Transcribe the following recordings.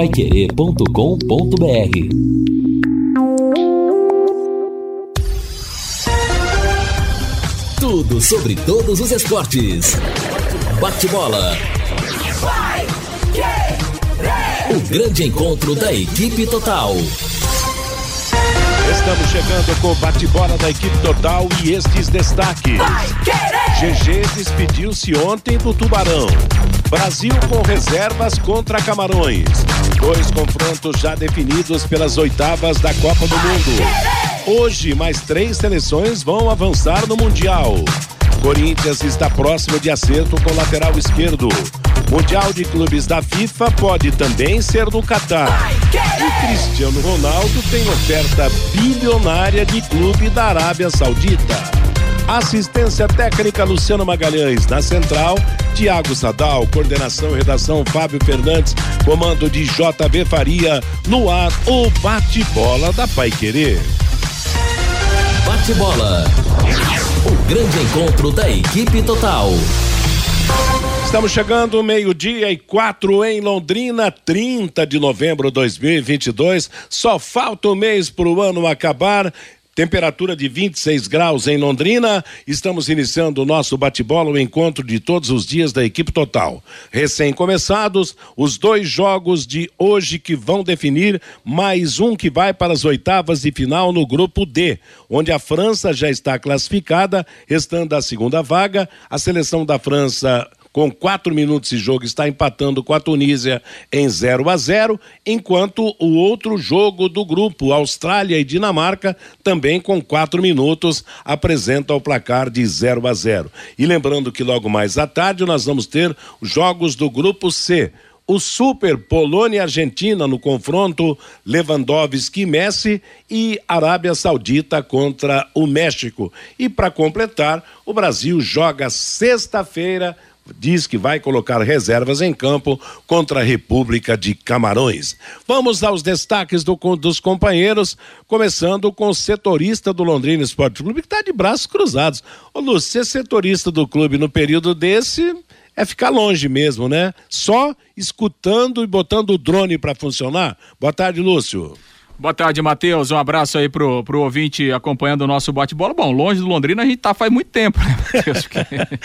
paiquerê.com.br Tudo sobre todos os esportes. Bate-bola. O grande encontro da equipe total. Estamos chegando com o bate-bola da equipe total e estes destaques. GG despediu-se ontem do Tubarão. Brasil com reservas contra Camarões. Dois confrontos já definidos pelas oitavas da Copa do Mundo. Hoje, mais três seleções vão avançar no Mundial. Corinthians está próximo de acerto com o lateral esquerdo. Mundial de Clubes da FIFA pode também ser no Catar. E Cristiano Ronaldo tem oferta bilionária de clube da Arábia Saudita. Assistência técnica Luciano Magalhães. Na central, Tiago Sadal. Coordenação e redação Fábio Fernandes. Comando de JB Faria. No ar, o bate-bola da Pai Querer. Bate-bola. O grande encontro da equipe total. Estamos chegando meio-dia e quatro em Londrina, 30 de novembro de 2022. Só falta um mês para o ano acabar. Temperatura de 26 graus em Londrina. Estamos iniciando o nosso bate-bola, o encontro de todos os dias da equipe total. Recém-começados, os dois jogos de hoje que vão definir mais um que vai para as oitavas de final no grupo D, onde a França já está classificada, restando a segunda vaga. A seleção da França com quatro minutos de jogo, está empatando com a Tunísia em 0 a 0 enquanto o outro jogo do grupo, Austrália e Dinamarca, também com quatro minutos, apresenta o placar de 0 a 0 E lembrando que logo mais à tarde nós vamos ter os jogos do grupo C o Super Polônia e Argentina no confronto Lewandowski e Messi e Arábia Saudita contra o México. E para completar, o Brasil joga sexta-feira diz que vai colocar reservas em campo contra a República de Camarões. Vamos aos destaques do, dos companheiros, começando com o setorista do Londrina Esporte Clube, que está de braços cruzados. Ô Lúcio, ser setorista do clube no período desse é ficar longe mesmo, né? Só escutando e botando o drone para funcionar. Boa tarde, Lúcio. Boa tarde, Matheus. Um abraço aí pro, pro ouvinte acompanhando o nosso bate-bola. Bom, longe do Londrina a gente tá faz muito tempo, né, Matheus?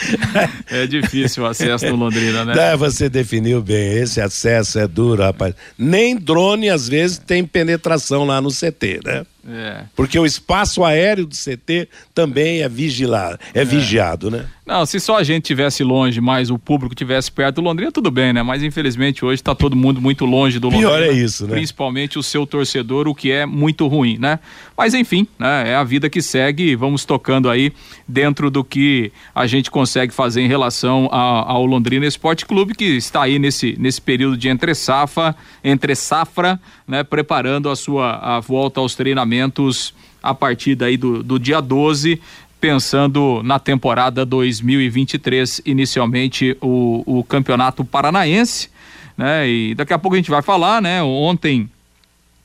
é difícil o acesso no Londrina, né? É, você definiu bem. Esse acesso é duro, rapaz. Nem drone, às vezes, tem penetração lá no CT, né? É. Porque o espaço aéreo do CT também é vigilado, é, é, vigiado, né? Não, se só a gente tivesse longe, mas o público tivesse perto do Londrina, tudo bem, né? Mas infelizmente hoje está todo mundo muito longe do Londrina. Pior é isso, né? Principalmente o seu torcedor, o que é muito ruim, né? Mas enfim, né? É a vida que segue, vamos tocando aí dentro do que a gente consegue fazer em relação a, ao Londrina Esporte Clube, que está aí nesse, nesse período de entre safra, entre safra, né? Preparando a sua a volta aos treinamentos a partir daí do, do dia 12 pensando na temporada 2023, inicialmente o, o Campeonato Paranaense, né? E daqui a pouco a gente vai falar, né? Ontem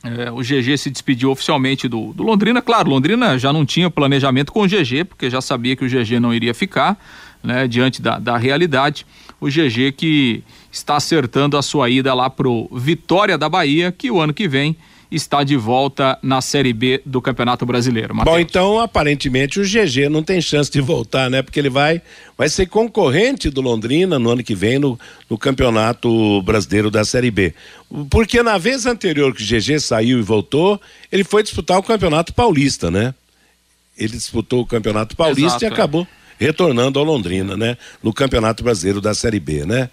é, o GG se despediu oficialmente do, do, Londrina. Claro, Londrina já não tinha planejamento com o GG, porque já sabia que o GG não iria ficar, né? Diante da, da realidade. O GG que está acertando a sua ida lá pro Vitória da Bahia, que o ano que vem está de volta na Série B do Campeonato Brasileiro. Mateus. Bom, então aparentemente o GG não tem chance de voltar, né? Porque ele vai, vai ser concorrente do Londrina no ano que vem no, no Campeonato Brasileiro da Série B. Porque na vez anterior que o GG saiu e voltou, ele foi disputar o Campeonato Paulista, né? Ele disputou o Campeonato Paulista Exato, e é. acabou é. retornando ao Londrina, né? No Campeonato Brasileiro da Série B, né?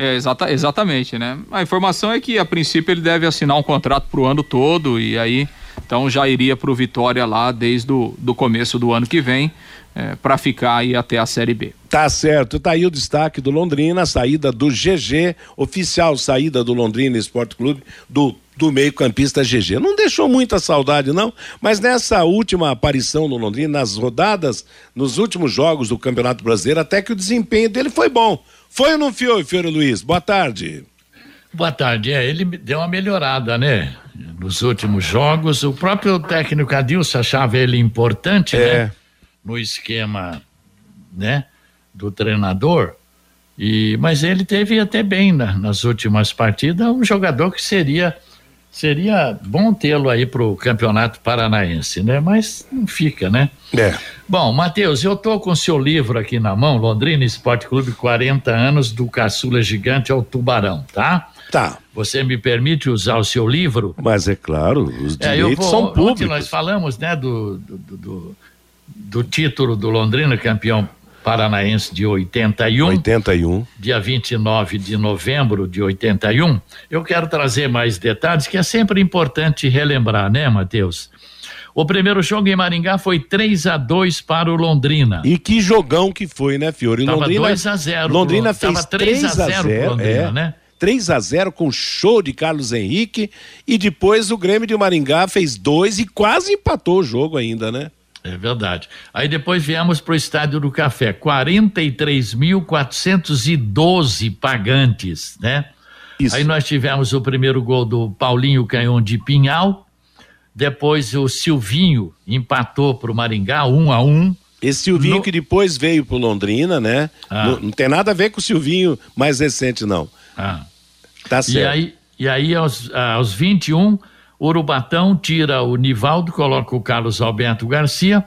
É, exata, exatamente, né? A informação é que a princípio ele deve assinar um contrato para o ano todo e aí então já iria para o Vitória lá desde o do começo do ano que vem é, para ficar aí até a Série B. Tá certo, tá aí o destaque do Londrina, a saída do GG, oficial saída do Londrina Esporte Clube, do do meio-campista GG. Não deixou muita saudade, não, mas nessa última aparição no Londrina, nas rodadas, nos últimos jogos do Campeonato Brasileiro, até que o desempenho dele foi bom. Foi ou não foi, Fiore Luiz? Boa tarde. Boa tarde. É, ele deu uma melhorada, né? Nos últimos jogos. O próprio técnico Adilson achava ele importante, é. né? No esquema, né? Do treinador. E, mas ele teve até bem na, nas últimas partidas, um jogador que seria seria bom tê-lo aí para o campeonato paranaense, né? Mas não fica, né? É. Bom, Matheus, eu tô com o seu livro aqui na mão, Londrina Esporte Clube 40 anos do caçula gigante ao tubarão, tá? Tá. Você me permite usar o seu livro? Mas é claro, os É, direitos eu vou, são ontem públicos. nós falamos, né, do, do, do- do, do título do Londrina, campeão paranaense de 81. 81. dia 29 de novembro de 81. Eu quero trazer mais detalhes que é sempre importante relembrar, né, Matheus? O primeiro jogo em Maringá foi 3 a 2 para o Londrina. E que jogão que foi, né, Fiore? Tava Londrina, 2 a 0 Londrina pro- fez 3 a 0 pro 3 a 0, Londrina, é. né? 3 a 0 com show de Carlos Henrique e depois o Grêmio de Maringá fez dois e quase empatou o jogo ainda, né? É verdade. Aí depois viemos para o Estádio do Café, 43.412 pagantes, né? Isso. Aí nós tivemos o primeiro gol do Paulinho Canhão de Pinhal, depois o Silvinho empatou para o Maringá, um a um. Esse Silvinho No- que depois veio pro Londrina, né? Ah. Não, não tem nada a ver com o Silvinho mais recente, não. Ah. Tá E certo. aí, e aí aos, aos 21, Urubatão tira o Nivaldo, coloca o Carlos Alberto Garcia.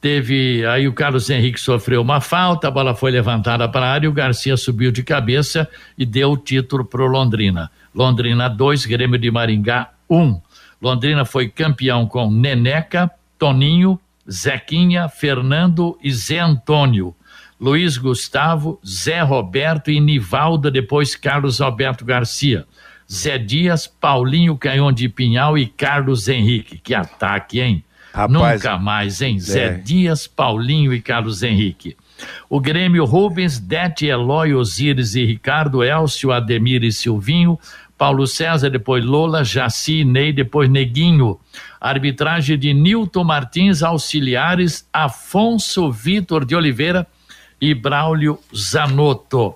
Teve aí o Carlos Henrique sofreu uma falta, a bola foi levantada para a área, o Garcia subiu de cabeça e deu o título para o Londrina. Londrina 2, Grêmio de Maringá 1. Um. Londrina foi campeão com Neneca, Toninho, Zequinha, Fernando e Zé Antônio. Luiz Gustavo, Zé Roberto e Nivaldo, depois Carlos Alberto Garcia. Zé Dias, Paulinho Canhão de Pinhal e Carlos Henrique. Que ataque, hein? Rapaz, Nunca mais, hein? Zé é. Dias, Paulinho e Carlos Henrique. O Grêmio Rubens, Dete, Eloy, Osíris e Ricardo, Elcio, Ademir e Silvinho, Paulo César, depois Lola, Jaci, Ney, depois Neguinho. Arbitragem de Nilton Martins, auxiliares Afonso Vitor de Oliveira e Braulio Zanotto.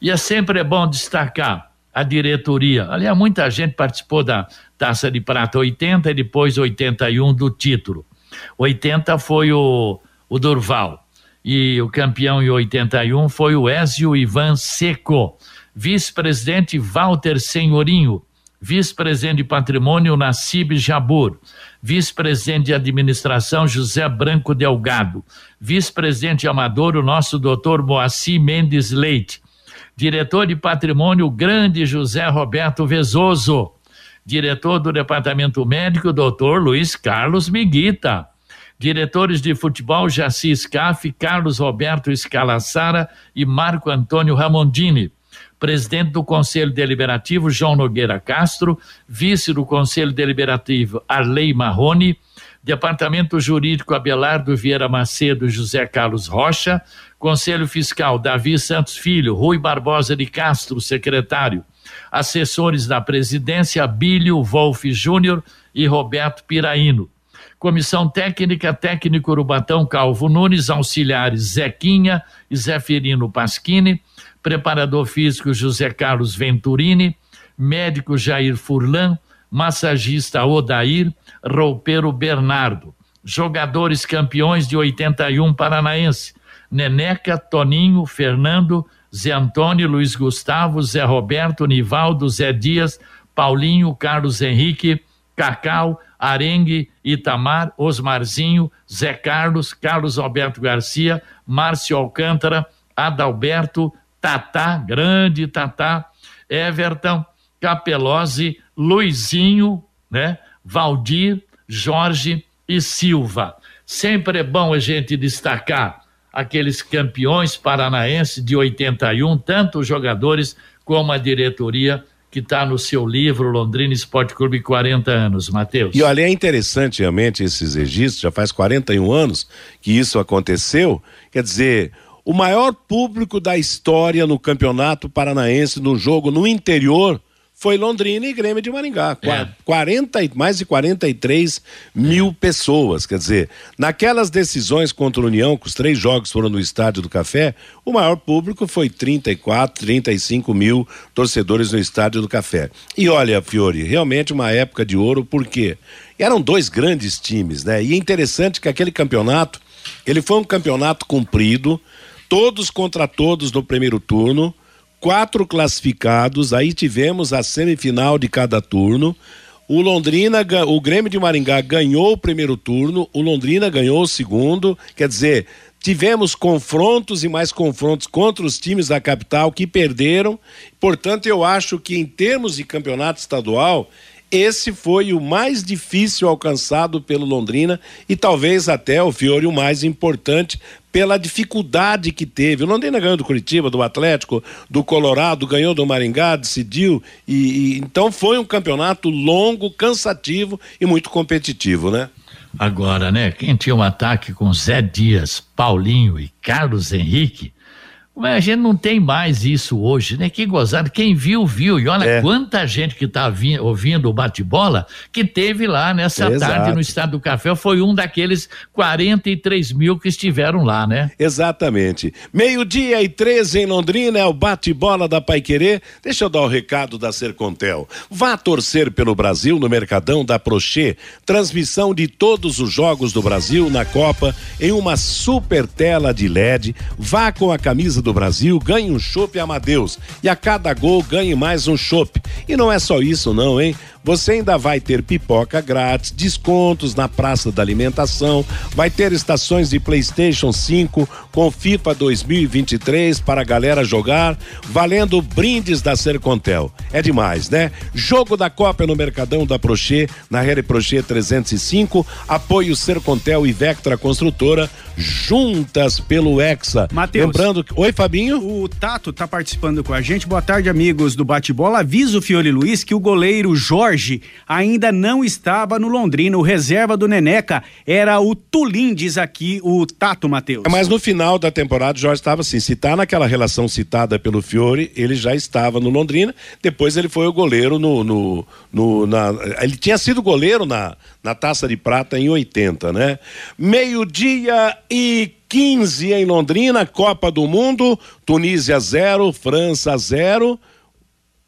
E é sempre bom destacar a diretoria. Aliás, muita gente participou da Taça de Prata 80 e depois 81 do título. 80 foi o, o Durval. E o campeão em 81 foi o Ézio Ivan Seco. Vice-presidente Walter Senhorinho. Vice-presidente de Patrimônio Nassib Jabur. Vice-presidente de Administração José Branco Delgado. Vice-presidente Amador, o nosso doutor Moacir Mendes Leite. Diretor de Patrimônio, grande José Roberto Vezoso. Diretor do Departamento Médico, doutor Luiz Carlos Miguita. Diretores de futebol, Jaci Scaff, Carlos Roberto Scalassara e Marco Antônio Ramondini. Presidente do Conselho Deliberativo, João Nogueira Castro. Vice do Conselho Deliberativo, Arley Marrone. Departamento Jurídico, Abelardo Vieira Macedo José Carlos Rocha. Conselho Fiscal, Davi Santos Filho, Rui Barbosa de Castro, secretário. Assessores da presidência, Bílio Wolff Júnior e Roberto Piraíno. Comissão Técnica, técnico Urubatão Calvo Nunes, auxiliares Zequinha e Zeferino Pasquini, preparador físico José Carlos Venturini, médico Jair Furlan, massagista Odair, roupeiro Bernardo. Jogadores campeões de 81 paranaense, Neneca, Toninho, Fernando, Zé Antônio, Luiz Gustavo, Zé Roberto, Nivaldo, Zé Dias, Paulinho, Carlos Henrique, Cacau, Arengue, Itamar, Osmarzinho, Zé Carlos, Carlos Alberto Garcia, Márcio Alcântara, Adalberto, Tatá, grande Tatá, Everton, Capelozzi, Luizinho, né? Valdir, Jorge e Silva. Sempre é bom a gente destacar aqueles campeões paranaenses de 81, tanto os jogadores como a diretoria que está no seu livro Londrina Esporte Clube 40 anos, Matheus. E olha, é interessante realmente esses registros, já faz 41 anos que isso aconteceu. Quer dizer, o maior público da história no Campeonato Paranaense, no jogo no interior, foi Londrina e Grêmio de Maringá. É. 40, e- mais de 43 mil pessoas. Quer dizer, naquelas decisões contra a União, que os três jogos foram no Estádio do Café, o maior público foi 34, 35 mil torcedores no Estádio do Café. E olha, Fiore, realmente uma época de ouro, porque eram dois grandes times, né? E é interessante que aquele campeonato, ele foi um campeonato comprido, todos contra todos no primeiro turno quatro classificados, aí tivemos a semifinal de cada turno. O Londrina, o Grêmio de Maringá ganhou o primeiro turno, o Londrina ganhou o segundo, quer dizer, tivemos confrontos e mais confrontos contra os times da capital que perderam. Portanto, eu acho que em termos de campeonato estadual, esse foi o mais difícil alcançado pelo Londrina e talvez até o Fiore o mais importante pela dificuldade que teve. O Londrina ganhou do Curitiba, do Atlético, do Colorado, ganhou do Maringá, decidiu e, e então foi um campeonato longo, cansativo e muito competitivo, né? Agora, né? Quem tinha um ataque com Zé Dias, Paulinho e Carlos Henrique, mas a gente não tem mais isso hoje, né? Que gozado. Quem viu, viu. E olha é. quanta gente que está ouvindo o bate-bola que teve lá nessa Exato. tarde no Estado do Café. Foi um daqueles 43 mil que estiveram lá, né? Exatamente. Meio-dia e 13 em Londrina é o bate-bola da Paiquerê. Deixa eu dar o recado da Sercontel. Vá torcer pelo Brasil no Mercadão da Prochê. Transmissão de todos os jogos do Brasil na Copa em uma super tela de LED. Vá com a camisa do Brasil, ganhe um chopp Amadeus. E a cada gol ganhe mais um chopp. E não é só isso não, hein? Você ainda vai ter pipoca grátis, descontos na praça da alimentação, vai ter estações de PlayStation 5 com FIFA 2023 para a galera jogar, valendo brindes da Sercontel. É demais, né? Jogo da Copa no Mercadão da Prochê, na Rede Prochê 305, apoio Sercontel e Vectra Construtora, juntas pelo Hexa. Lembrando que. Oi, Fabinho. O Tato tá participando com a gente. Boa tarde, amigos do Bate-Bola. Avisa o Fiore Luiz que o goleiro Jorge Jorge ainda não estava no Londrina. O reserva do Neneca era o Tulim, diz aqui o Tato Matheus. Mas no final da temporada o Jorge estava assim, se tá naquela relação citada pelo Fiore, ele já estava no Londrina, depois ele foi o goleiro no, no, no na, ele tinha sido goleiro na, na Taça de Prata em 80, né? Meio-dia e 15 em Londrina, Copa do Mundo, Tunísia 0, França 0.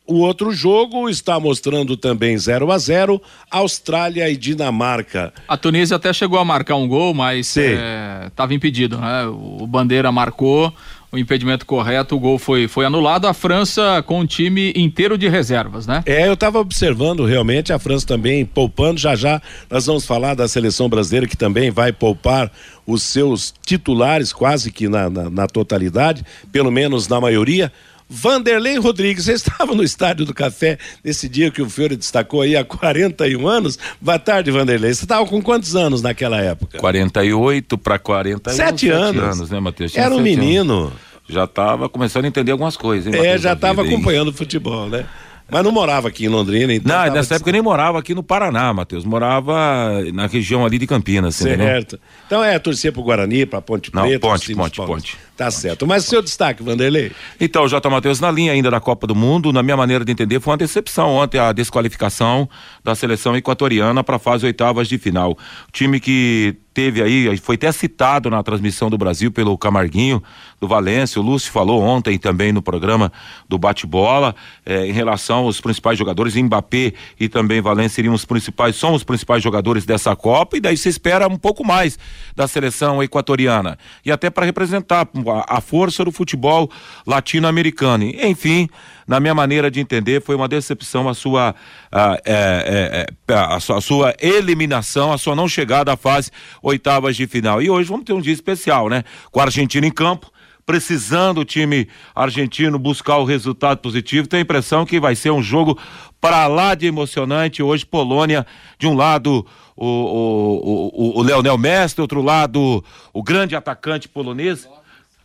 O outro jogo está mostrando também 0 a 0 Austrália e Dinamarca. A Tunísia até chegou a marcar um gol, mas estava é, impedido, né? O Bandeira marcou o impedimento correto, o gol foi, foi anulado. A França com um time inteiro de reservas, né? É, eu estava observando realmente a França também poupando. Já já nós vamos falar da seleção brasileira que também vai poupar os seus titulares quase que na, na, na totalidade, pelo menos na maioria. Vanderlei Rodrigues, você estava no Estádio do Café nesse dia que o Fiore destacou aí há 41 anos. Boa tarde, Vanderlei. Você estava com quantos anos naquela época? 48 para 41. Sete anos. anos, né, Matheus? Era um menino. Anos. Já estava começando a entender algumas coisas, hein, É, já estava acompanhando o futebol, né? Mas não morava aqui em Londrina, então. Não, nessa época eu nem morava aqui no Paraná, Matheus. Morava na região ali de Campinas, certo. Entendeu? Então é torcer pro Guarani, pra Ponte Preta. Não, Ponte, Ponte, Ponte. Tá certo. Mas seu destaque, Vanderlei? Então, J. Matheus, na linha ainda da Copa do Mundo, na minha maneira de entender, foi uma decepção ontem a desqualificação da seleção equatoriana para a fase oitavas de final. O time que teve aí, foi até citado na transmissão do Brasil pelo Camarguinho do Valência, o Lúcio falou ontem também no programa do bate-bola, eh, em relação aos principais jogadores, Mbappé e também Valência seriam os principais, são os principais jogadores dessa Copa, e daí se espera um pouco mais da seleção equatoriana. E até para representar a, força do futebol latino-americano. Enfim, na minha maneira de entender, foi uma decepção a sua, a, é, é, é, a, sua, a sua eliminação, a sua não chegada à fase oitavas de final. E hoje vamos ter um dia especial, né? Com a Argentina em campo precisando o time argentino buscar o resultado positivo. Tenho a impressão que vai ser um jogo para lá de emocionante. Hoje, Polônia, de um lado, o, o, o, o Leonel do outro lado, o grande atacante polonês.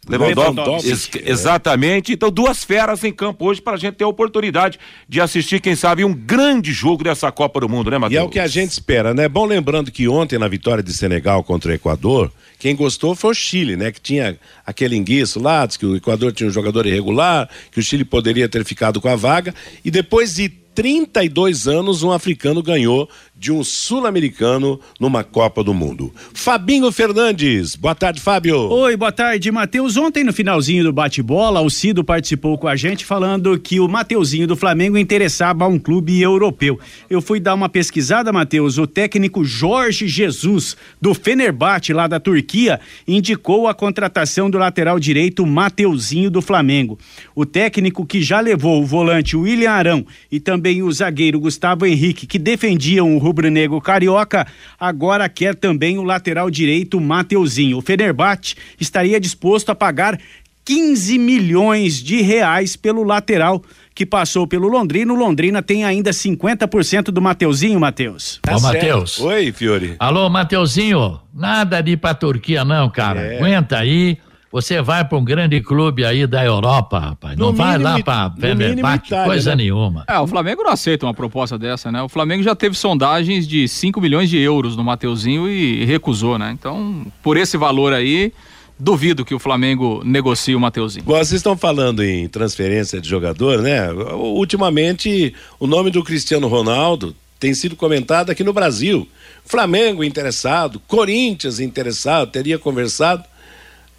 Lewandowski, Lewandowski. Ex exatamente. Então, duas feras em campo hoje para a gente ter a oportunidade de assistir, quem sabe, um grande jogo dessa Copa do Mundo, né, Matheus? E é o que a gente espera, né? Bom, lembrando que ontem, na vitória de Senegal contra o Equador, quem gostou foi o Chile, né? Que tinha aquele enguiço lá, que o Equador tinha um jogador irregular, que o Chile poderia ter ficado com a vaga. E depois de 32 anos um africano ganhou de um sul-americano numa Copa do Mundo. Fabinho Fernandes, boa tarde, Fábio. Oi, boa tarde, Matheus. Ontem, no finalzinho do bate-bola, o Cido participou com a gente falando que o Mateuzinho do Flamengo interessava a um clube europeu. Eu fui dar uma pesquisada, Matheus. O técnico Jorge Jesus, do Fenerbahçe, lá da Turquia, indicou a contratação do lateral direito Mateuzinho do Flamengo. O técnico que já levou o volante William Arão e também o zagueiro Gustavo Henrique, que defendiam o rubro-negro carioca, agora quer também o lateral direito Mateuzinho. O Fenerbahçe estaria disposto a pagar 15 milhões de reais pelo lateral que passou pelo Londrina. O Londrina tem ainda 50% do Mateuzinho, Matheus. Tá Ô, Matheus. Oi, Fiore. Alô, Mateuzinho. Nada de ir pra Turquia, não, cara. É. Aguenta aí. Você vai para um grande clube aí da Europa, rapaz. Não vai lá para Fenerbahçe, coisa né? nenhuma. É, o Flamengo não aceita uma proposta dessa, né? O Flamengo já teve sondagens de 5 milhões de euros no Mateuzinho e recusou, né? Então, por esse valor aí, duvido que o Flamengo negocie o Mateuzinho. Bom, vocês estão falando em transferência de jogador, né? Ultimamente, o nome do Cristiano Ronaldo tem sido comentado aqui no Brasil. Flamengo interessado, Corinthians interessado, teria conversado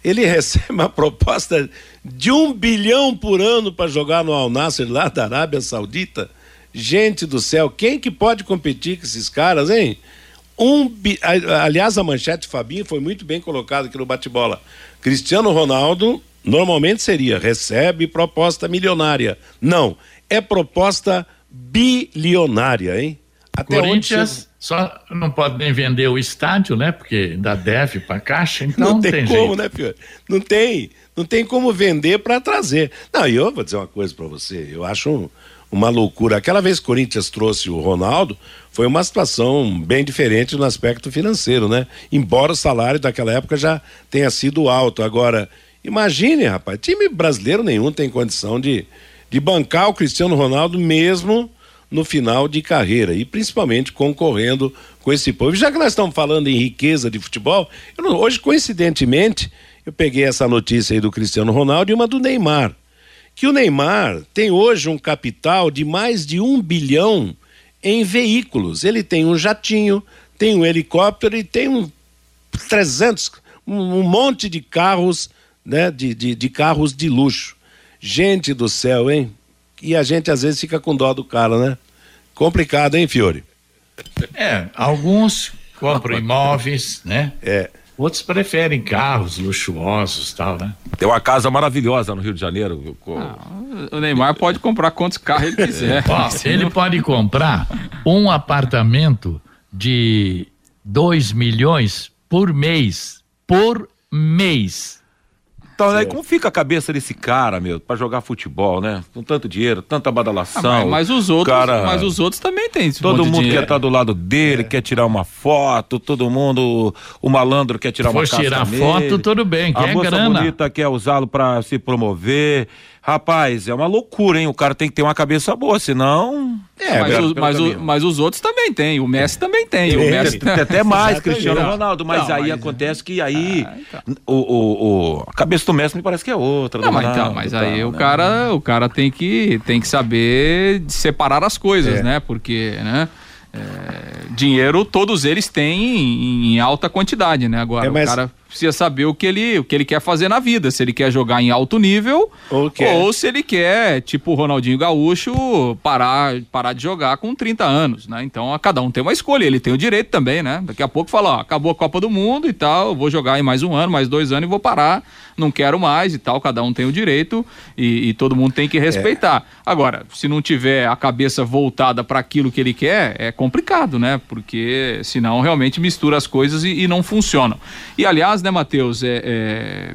ele recebe uma proposta de um bilhão por ano para jogar no Al Nasser lá da Arábia Saudita. Gente do céu, quem que pode competir com esses caras, hein? Um. Aliás, a manchete Fabinho foi muito bem colocada aqui no bate-bola. Cristiano Ronaldo normalmente seria recebe proposta milionária. Não, é proposta bilionária, hein? Até Corinthians só não pode nem vender o estádio, né? Porque ainda deve para caixa, então não tem, tem como, jeito. né, Fiore? Não tem, não tem como vender para trazer. Não, e eu vou dizer uma coisa para você, eu acho um, uma loucura. Aquela vez que o Corinthians trouxe o Ronaldo, foi uma situação bem diferente no aspecto financeiro, né? Embora o salário daquela época já tenha sido alto. Agora, imagine, rapaz, time brasileiro nenhum tem condição de, de bancar o Cristiano Ronaldo mesmo no final de carreira e principalmente concorrendo com esse povo. Já que nós estamos falando em riqueza de futebol, não, hoje coincidentemente eu peguei essa notícia aí do Cristiano Ronaldo e uma do Neymar, que o Neymar tem hoje um capital de mais de um bilhão em veículos. Ele tem um jatinho, tem um helicóptero e tem um 300, um, monte de carros, né, de, de, de carros de luxo. Gente do céu, hein? e a gente às vezes fica com dó do cara, né? Complicado, hein, Fiore? É, alguns compram imóveis, né? É. Outros preferem carros luxuosos tal, né? Tem uma casa maravilhosa no Rio de Janeiro. Ah, o Neymar pode comprar quantos carros ele quiser. Ó, ele pode comprar um apartamento de 2 milhões por mês. Por mês. Então, né, como fica a cabeça desse cara, meu, para jogar futebol, né? Com tanto dinheiro, tanta badalação. Ah, mas, mas, os outros, cara, mas os outros também têm Todo mundo quer estar tá do lado dele, é. quer tirar uma foto, todo mundo, o malandro quer tirar uma foto. tirar nele, foto, tudo bem, quer a moça grana. bonita quer usá-lo para se promover. Rapaz, é uma loucura, hein? O cara tem que ter uma cabeça boa, senão. É, mas, o, mas, o, mas, os outros também têm. O Messi também tem. É, o Messi tem até mais, Cristiano Ronaldo. Mas não, aí mas, acontece que aí ah, então. o, o, o, a cabeça do Messi me parece que é outra. Não, mas, então, mas aí o né? cara, o cara tem que, tem que saber separar as coisas, é. né? Porque, né? É, dinheiro todos eles têm em, em, alta quantidade, né? Agora é, mas... o cara precisa saber o que ele, o que ele quer fazer na vida, se ele quer jogar em alto nível ou, ou se ele quer, tipo o Ronaldinho Gaúcho, parar, parar de jogar com 30 anos, né? Então cada um tem uma escolha, ele tem o direito também, né? Daqui a pouco fala, ó, acabou a Copa do Mundo e tal, vou jogar em mais um ano, mais dois anos e vou parar não quero mais e tal, cada um tem o direito e, e todo mundo tem que respeitar. É. Agora, se não tiver a cabeça voltada para aquilo que ele quer, é complicado, né? Porque senão realmente mistura as coisas e, e não funcionam. E aliás, né, Matheus, é, é,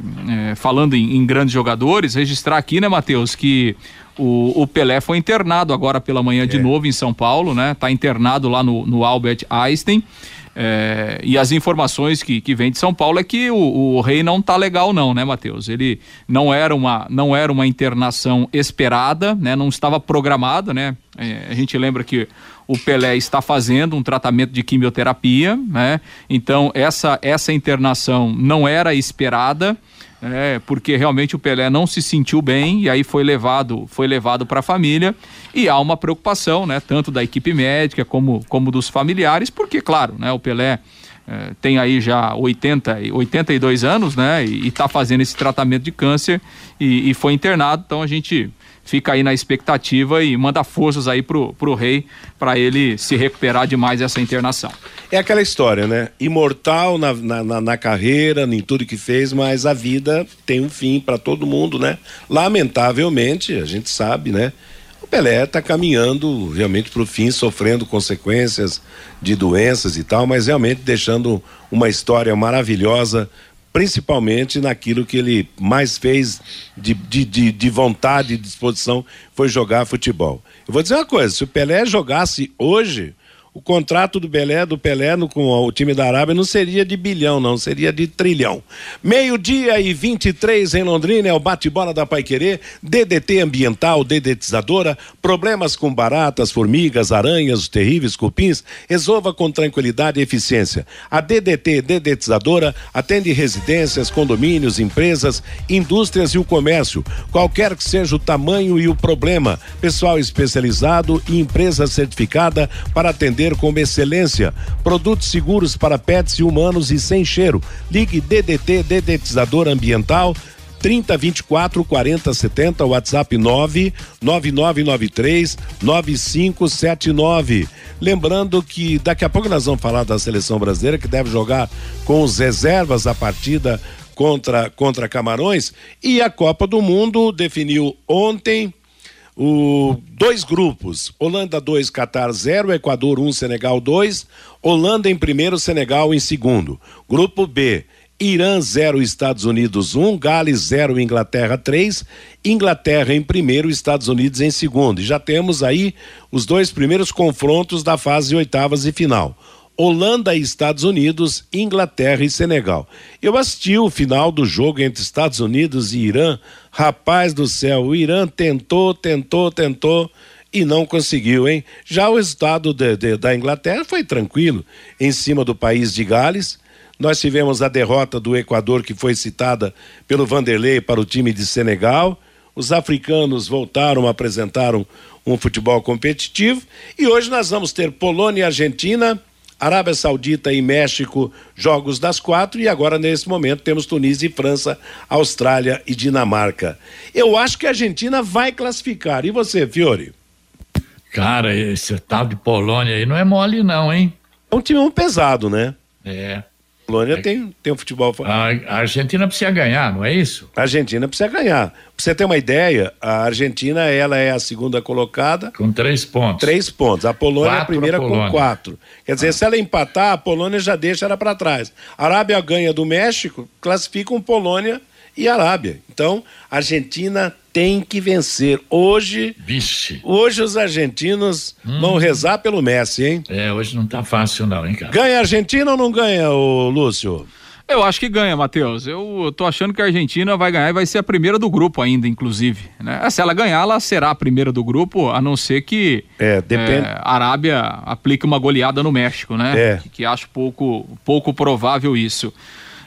é, falando em, em grandes jogadores, registrar aqui, né, Matheus, que o, o, Pelé foi internado agora pela manhã é. de novo em São Paulo, né? Tá internado lá no, no Albert Einstein. É, e as informações que, que vem de São Paulo é que o, o rei não tá legal não, né, Matheus? Ele não era uma não era uma internação esperada, né? Não estava programada, né? É, a gente lembra que o Pelé está fazendo um tratamento de quimioterapia, né? Então essa essa internação não era esperada. é, porque realmente o Pelé não se sentiu bem e aí foi levado, foi levado para a família e há uma preocupação, né, tanto da equipe médica como, como dos familiares, porque claro, né, o Pelé é, tem aí já 80, 82 anos, né, e está fazendo esse tratamento de câncer e, e foi internado, então a gente fica aí na expectativa e manda forças aí pro, pro rei para ele se recuperar de mais essa internação. É aquela história, né? Imortal na, na, na carreira, em tudo que fez, mas a vida tem um fim para todo mundo, né? Lamentavelmente, a gente sabe, né? O Pelé está caminhando realmente para o fim, sofrendo consequências de doenças e tal, mas realmente deixando uma história maravilhosa principalmente naquilo que ele mais fez de, de, de, de vontade e disposição, foi jogar futebol. Eu vou dizer uma coisa: se o Pelé jogasse hoje, o contrato do Pelé, do Pelé no, com o time da Arábia não seria de bilhão, não, seria de trilhão. Meio-dia e 23 em Londrina é o bate-bola da Paiquerê, DDT ambiental, dedetizadora, problemas com baratas, formigas, aranhas, terríveis cupins, resolva com tranquilidade e eficiência. A DDT dedetizadora atende residências, condomínios, empresas, indústrias e o comércio, qualquer que seja o tamanho e o problema. Pessoal especializado e empresa certificada para atender atender com excelência. Produtos seguros para pets e humanos e sem cheiro. Ligue DDT Dedetizador Ambiental 30 24 40 70, WhatsApp 9 9993 9579. Lembrando que daqui a pouco nós vamos falar da seleção brasileira que deve jogar com os reservas a partida contra contra Camarões e a Copa do Mundo definiu ontem o, dois grupos: Holanda 2, Catar 0, Equador 1, um, Senegal 2, Holanda em primeiro, Senegal em segundo. Grupo B: Irã 0, Estados Unidos 1, um, Gales 0, Inglaterra 3, Inglaterra em primeiro, Estados Unidos em segundo. E já temos aí os dois primeiros confrontos da fase oitavas e final. Holanda e Estados Unidos, Inglaterra e Senegal. Eu assisti o final do jogo entre Estados Unidos e Irã. Rapaz do céu, o Irã tentou, tentou, tentou e não conseguiu, hein? Já o resultado de, de, da Inglaterra foi tranquilo, em cima do país de Gales. Nós tivemos a derrota do Equador, que foi citada pelo Vanderlei para o time de Senegal. Os africanos voltaram, apresentaram um futebol competitivo. E hoje nós vamos ter Polônia e Argentina Arábia Saudita e México, jogos das quatro, e agora, nesse momento, temos Tunísia e França, Austrália e Dinamarca. Eu acho que a Argentina vai classificar. E você, Fiore? Cara, esse tal de Polônia aí não é mole, não, hein? É um time pesado, né? É. Polônia é. tem, tem um futebol. A, a Argentina precisa ganhar, não é isso? A Argentina precisa ganhar. Pra você ter uma ideia, a Argentina ela é a segunda colocada. Com três pontos. Três pontos. A Polônia quatro é a primeira a com quatro. Quer dizer, ah. se ela empatar, a Polônia já deixa ela para trás. A Arábia ganha do México, classificam Polônia e Arábia. Então, a Argentina tem que vencer. Hoje, Vixe. hoje os argentinos hum. vão rezar pelo Messi, hein? É, hoje não tá fácil não, hein, cara? Ganha a Argentina ou não ganha, o Lúcio? Eu acho que ganha, Matheus. Eu tô achando que a Argentina vai ganhar e vai ser a primeira do grupo ainda, inclusive. Né? Se ela ganhar, ela será a primeira do grupo, a não ser que é, depende... é, a Arábia aplique uma goleada no México, né? É. Que, que acho pouco, pouco provável isso.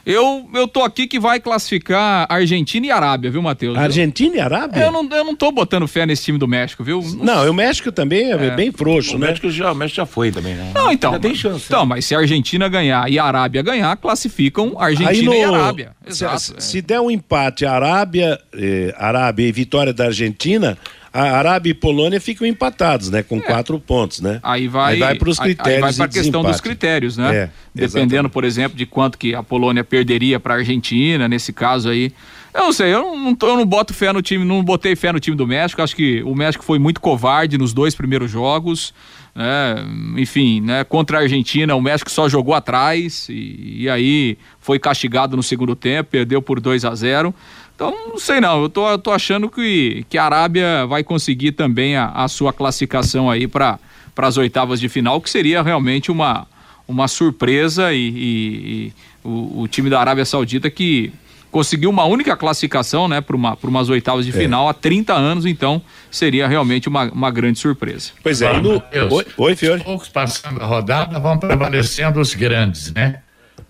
Eu, eu tô aqui que vai classificar Argentina e Arábia, viu, Matheus? Argentina e Arábia? Eu não, eu não tô botando fé nesse time do México, viu? Não, o México também é, é. bem frouxo, o né? México já, o México já foi também, né? Não, então. tem chance. Então, né? mas se a Argentina ganhar e a Arábia ganhar, classificam Argentina no, e Arábia. Exato. Se, se der um empate Arábia, eh, Arábia e vitória da Argentina, a Arábia e Polônia ficam empatados, né? Com é. quatro pontos, né? Aí vai, aí vai para os critérios. Aí vai para a questão dos critérios, né? É, Dependendo, por exemplo, de quanto que a Polônia perderia para a Argentina, nesse caso aí. Eu não sei, eu não, eu não boto fé no time, não botei fé no time do México. Acho que o México foi muito covarde nos dois primeiros jogos. Né? Enfim, né? Contra a Argentina, o México só jogou atrás e, e aí foi castigado no segundo tempo, perdeu por 2 a 0 então, não sei não, eu tô, eu tô achando que, que a Arábia vai conseguir também a, a sua classificação aí para as oitavas de final, que seria realmente uma, uma surpresa e, e, e o, o, time da Arábia Saudita que conseguiu uma única classificação, né, para uma, umas oitavas de é. final há 30 anos, então seria realmente uma, uma grande surpresa. Pois é, no... Oi, Oi, Fiore. Poucos passando a rodada vão prevalecendo os grandes, né?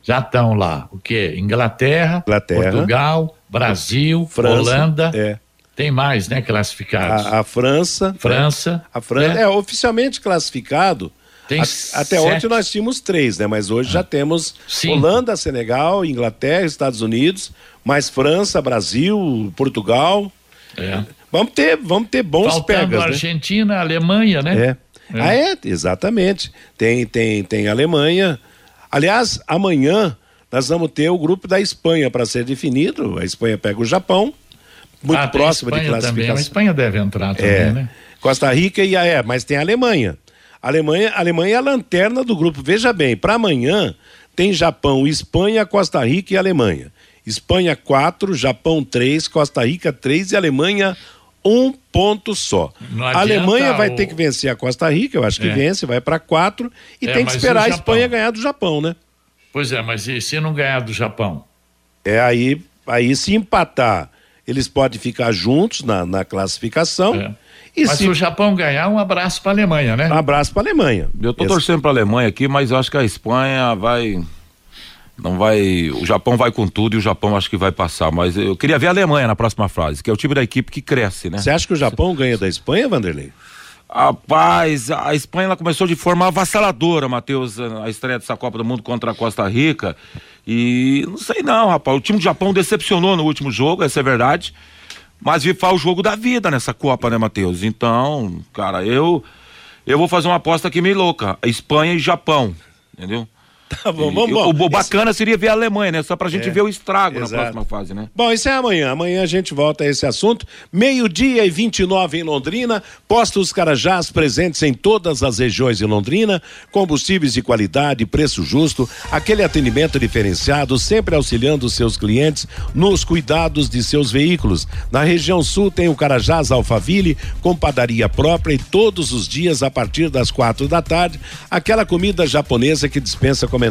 Já estão lá, o quê? Inglaterra, Inglaterra. Portugal, Brasil, França, Holanda. É. Tem mais, né, classificados. A, a França. França. A França né? é oficialmente classificado. Tem A- até ontem nós tínhamos três, né? Mas hoje já temos Cinco. Holanda, Senegal, Inglaterra, Estados Unidos, mais França, Brasil, Portugal. É. Vamos ter, vamos ter bons Faltando pegas, né? Argentina, Alemanha, né? É. Ah, é, exatamente. Tem, tem, tem Alemanha. Aliás, amanhã nós vamos ter o grupo da Espanha para ser definido. A Espanha pega o Japão, muito Ah, próximo de Espanha Também. A classificação. Espanha deve entrar também, É. né? Costa Rica e a é, mas tem a Alemanha. A Alemanha, a Alemanha é a lanterna do grupo. Veja bem, para amanhã tem Japão, Espanha, Costa Rica e Alemanha. Espanha 4, Japão 3, Costa Rica 3 e Alemanha um ponto só. A Alemanha vai o- ter que vencer a Costa Rica, eu acho que É. vence, vai para 4 e É, tem que esperar a Japão? Espanha ganhar do Japão, né? Pois é, mas e se não ganhar do Japão? É aí, aí se empatar, eles podem ficar juntos na, na classificação. É. E mas se se o Japão ganhar, um abraço para a Alemanha, né? um abraço para Alemanha. Eu tô Esse- torcendo pra Alemanha aqui, mas eu acho que a Espanha vai. Não vai. O Japão vai com tudo e o Japão acho que vai passar. Mas eu queria ver a Alemanha na próxima fase, que é o time da equipe que cresce, né? Você acha que o Japão ganha da Espanha, Vanderlei? Rapaz, a Espanha ela começou de forma avassaladora, Matheus, a estreia dessa Copa do Mundo contra a Costa Rica. E não sei não, rapaz. O time do Japão decepcionou no último jogo, essa é verdade. Mas vi o jogo da vida nessa Copa, né, Matheus? Então, cara, eu eu vou fazer uma aposta aqui meio louca. Espanha e Japão, entendeu? Tá bom, vamos o, o bacana seria ver a Alemanha, né? Só pra gente É, ver o estrago exato. na próxima fase, né? Bom, isso é amanhã. Amanhã a gente volta a esse assunto. Meio-dia e 29 em Londrina. Postos Carajás presentes em todas as regiões de Londrina. Combustíveis de qualidade, preço justo. Aquele atendimento diferenciado, sempre auxiliando os seus clientes nos cuidados de seus veículos. Na região sul tem o Carajás Alphaville, com padaria própria e todos os dias a partir das quatro da tarde. Aquela comida japonesa que dispensa comentários.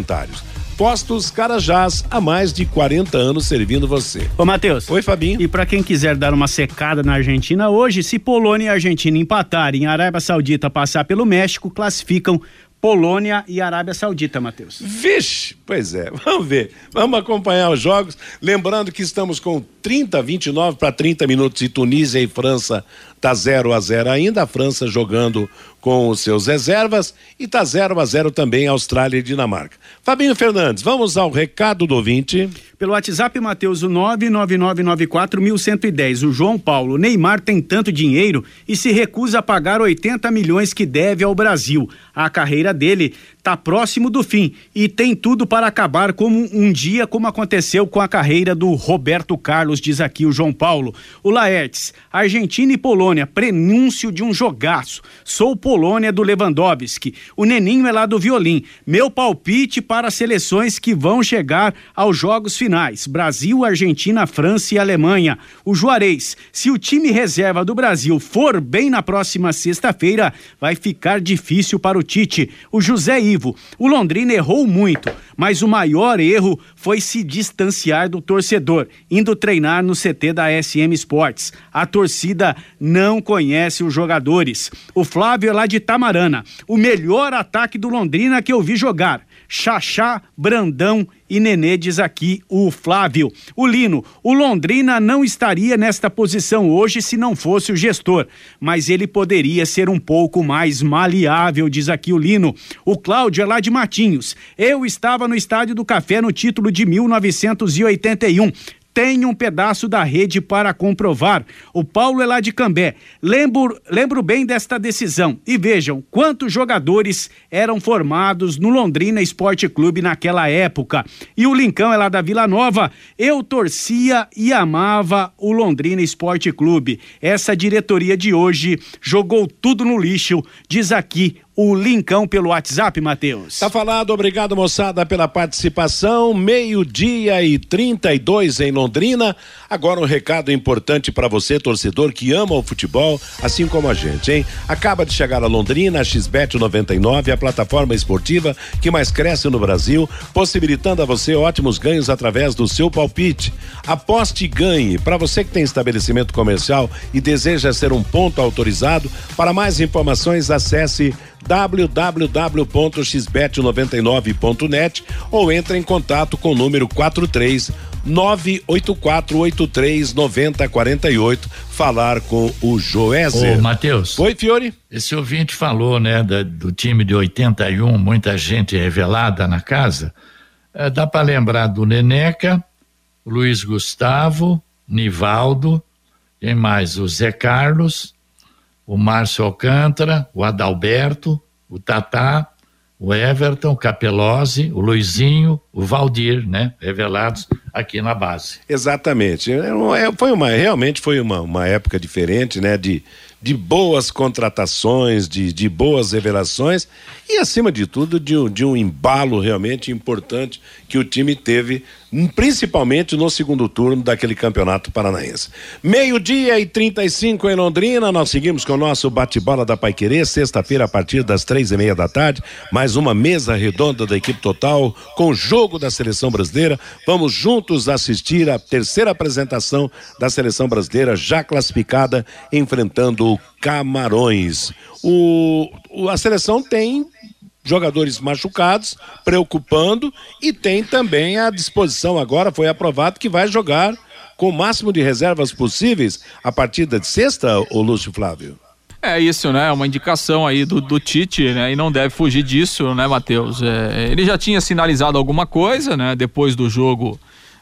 Postos Carajás, há mais de 40 anos servindo você. Ô, Matheus. Oi, Fabinho. E pra quem quiser dar uma secada na Argentina hoje, se Polônia e Argentina empatarem a Arábia Saudita passar pelo México, classificam Polônia e Arábia Saudita, Matheus. Vixe, pois é, vamos ver. Vamos acompanhar os jogos. Lembrando que estamos com 30, 29 para 30 minutos e Tunísia e França tá 0 a 0 ainda. A França jogando com os seus reservas e tá 0 a 0 também Austrália e Dinamarca. Fabinho Fernandes, vamos ao recado do ouvinte. Pelo WhatsApp, Matheus, o 99994-1110. O João Paulo, Neymar tem tanto dinheiro e se recusa a pagar 80 milhões que deve ao Brasil. A carreira dele está próximo do fim e tem tudo para acabar como um dia, como aconteceu com a carreira do Roberto Carlos, diz aqui o João Paulo. O Laertes, Argentina e Polônia, prenúncio de um jogaço. Sou Polônia do Lewandowski. O Neninho é lá do Violim. Meu palpite para as seleções que vão chegar aos jogos finais: Brasil, Argentina, França e Alemanha. O Juarez, se o time reserva do Brasil for bem na próxima sexta-feira, vai ficar difícil para o Tite. O José Ivo, o Londrina errou muito, mas o maior erro foi se distanciar do torcedor, indo treinar no CT da SM Sports. A torcida não conhece os jogadores. O Flávio é lá de Tamarana. O melhor ataque do Londrina que eu vi jogar. Xaxá, Brandão e Nenê, diz aqui o Flávio. O Lino, o Londrina não estaria nesta posição hoje se não fosse o gestor, mas ele poderia ser um pouco mais maleável, diz aqui o Lino. O Cláudio é lá de Matinhos. Eu estava no Estádio do Café no título de 1981. Tem um pedaço da rede para comprovar. O Paulo é lá de Cambé. Lembro, lembro bem desta decisão. E vejam quantos jogadores eram formados no Londrina Esporte Clube naquela época. E o Lincão é lá da Vila Nova. Eu torcia e amava o Londrina Esporte Clube. Essa diretoria de hoje jogou tudo no lixo, diz aqui o Lincão pelo WhatsApp, Matheus. Tá falado, obrigado moçada pela participação. Meio-dia e 32 em Londrina. Agora um recado importante para você, torcedor que ama o futebol, assim como a gente, hein? Acaba de chegar a Londrina, a XBET 99, a plataforma esportiva que mais cresce no Brasil, possibilitando a você ótimos ganhos através do seu palpite. Aposte e ganhe. Para você que tem estabelecimento comercial e deseja ser um ponto autorizado, para mais informações acesse www.xbet99.net ou entre em contato com o número 43 984839048 falar com o Joézer. Ô, Matheus. Oi, Fiore. Esse ouvinte falou, né, da, do time de 81, muita gente revelada na casa. É, dá para lembrar do Neneca, Luiz Gustavo, Nivaldo, quem mais? O Zé Carlos, o Márcio Alcântara, o Adalberto, o Tatá, o Everton, o Capelozzi, o Luizinho, o Valdir, né? Revelados aqui na base. Exatamente. É, é, foi uma, realmente foi uma, uma época diferente, né? De, de boas contratações, de, de boas revelações e, acima de tudo, de de um embalo realmente importante que o time teve, principalmente no segundo turno daquele campeonato paranaense. Meio-dia e 35 em Londrina, nós seguimos com o nosso bate-bola da Paiquerê, sexta-feira, a partir das três e meia da tarde, mais uma mesa redonda da equipe total, com o jogo da seleção brasileira. Vamos juntos assistir a terceira apresentação da seleção brasileira, já classificada, enfrentando o Camarões. O, a seleção tem jogadores machucados, preocupando, e tem também à disposição agora, foi aprovado que vai jogar com o máximo de reservas possíveis a partir de sexta, o Lúcio Flávio. É isso, né? Uma indicação aí do, do Tite, né? E não deve fugir disso, né, Matheus? É, ele já tinha sinalizado alguma coisa, né? Depois do jogo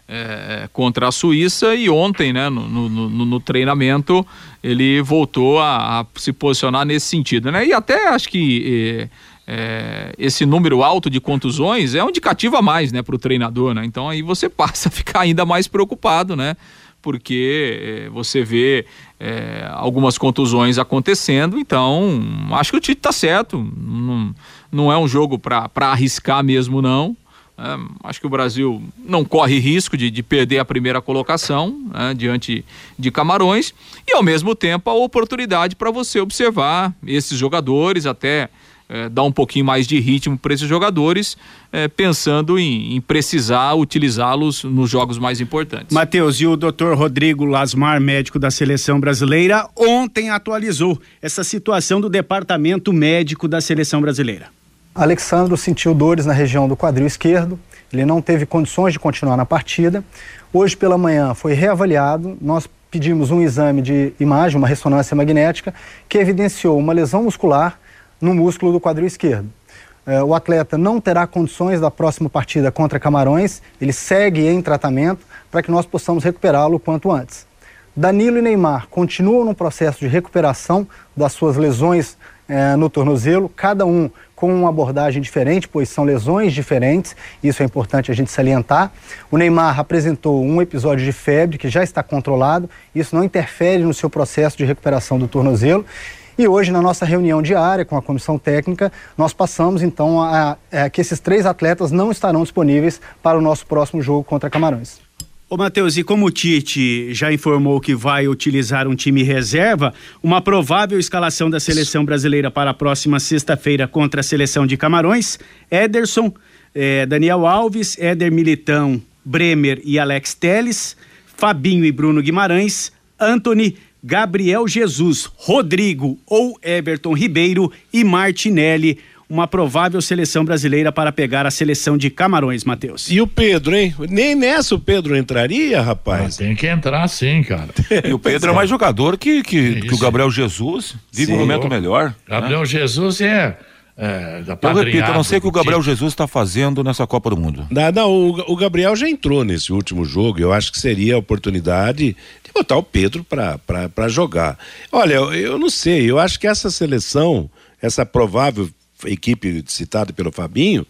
é, contra a Suíça e ontem, né? No, no, no, no treinamento, ele voltou a, a, se posicionar nesse sentido, né? E até acho que é, é, esse número alto de contusões é um indicativo a mais, né, para o treinador, né? Então aí você passa a ficar ainda mais preocupado, né? Porque é, você vê é, algumas contusões acontecendo, então acho que o Tite está certo. Não, não é um jogo para arriscar mesmo, não. É, acho que o Brasil não corre risco de, de perder a primeira colocação né, diante de Camarões e, ao mesmo tempo, a oportunidade para você observar esses jogadores, até é, dar um pouquinho mais de ritmo para esses jogadores, é, pensando em, em precisar utilizá-los nos jogos mais importantes. Matheus, e o doutor Rodrigo Lasmar, médico da seleção brasileira, ontem atualizou essa situação do departamento médico da seleção brasileira. Alexandro sentiu dores na região do quadril esquerdo, ele não teve condições de continuar na partida. Hoje pela manhã foi reavaliado, nós pedimos um exame de imagem, uma ressonância magnética, que evidenciou uma lesão muscular no músculo do quadril esquerdo. É, o atleta não terá condições da próxima partida contra Camarões, ele segue em tratamento para que nós possamos recuperá-lo o quanto antes. Danilo e Neymar continuam no processo de recuperação das suas lesões é, no tornozelo, cada um com uma abordagem diferente, pois são lesões diferentes, isso é importante a gente salientar. O Neymar apresentou um episódio de febre que já está controlado, isso não interfere no seu processo de recuperação do tornozelo. E hoje, na nossa reunião diária com a comissão técnica, nós passamos então a, a, que esses três atletas não estarão disponíveis para o nosso próximo jogo contra Camarões. Ô Matheus, e como o Tite já informou que vai utilizar um time reserva, uma provável escalação da seleção brasileira para a próxima sexta-feira contra a seleção de Camarões, Ederson, eh, Daniel Alves, Éder Militão, Bremer e Alex Teles, Fabinho e Bruno Guimarães, Anthony, Gabriel Jesus, Rodrigo ou Everton Ribeiro e Martinelli. Uma provável seleção brasileira para pegar a seleção de Camarões, Matheus. E o Pedro, hein? Nem nessa o Pedro entraria, rapaz. tem que entrar sim, cara. e o Pedro é mais jogador que, que, que o Gabriel Jesus. Vive um momento melhor. Gabriel né? Jesus é é, eu repito, eu não sei o que o Gabriel Jesus está fazendo nessa Copa do Mundo. Não, não o, o, Gabriel já entrou nesse último jogo. Eu acho que seria a oportunidade botar o Pedro para jogar. Olha, eu, eu não sei, eu acho que essa seleção, essa provável equipe citada pelo Fabinho,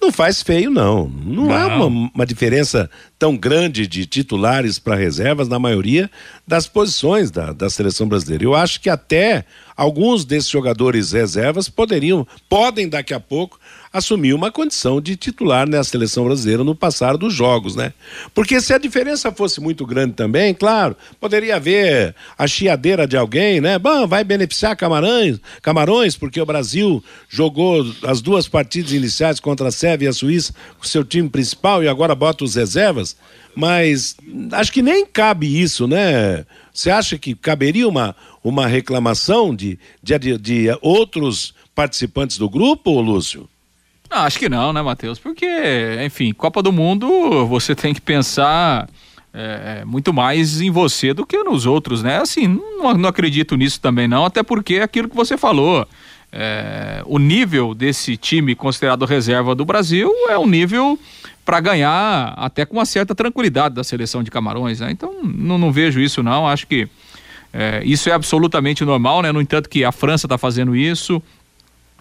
não faz feio, não. Não, não. é uma, uma, diferença tão grande de titulares para reservas na maioria das posições da, da seleção brasileira. Eu acho que até alguns desses jogadores reservas poderiam, podem daqui a pouco assumir uma condição de titular na seleção brasileira no passar dos jogos, né? Porque se a diferença fosse muito grande também, claro, poderia haver a chiadeira de alguém, né? Bom, vai beneficiar Camarões, Camarões, porque o Brasil jogou as duas partidas iniciais contra a Sérvia e a Suíça com seu time principal e agora bota os reservas, mas acho que nem cabe isso, né? Você acha que caberia uma, uma reclamação de, de, de outros participantes do grupo, Lúcio? Não, acho que não, né, Matheus? Porque, enfim, Copa do Mundo, você tem que pensar é, muito mais em você do que nos outros, né? Assim, não, não acredito nisso também não, até porque é aquilo que você falou. É, o nível desse time considerado reserva do Brasil é um nível para ganhar até com uma certa tranquilidade da seleção de Camarões, né? Então não, não vejo isso não, acho que é, isso é absolutamente normal, né? No entanto que a França está fazendo isso,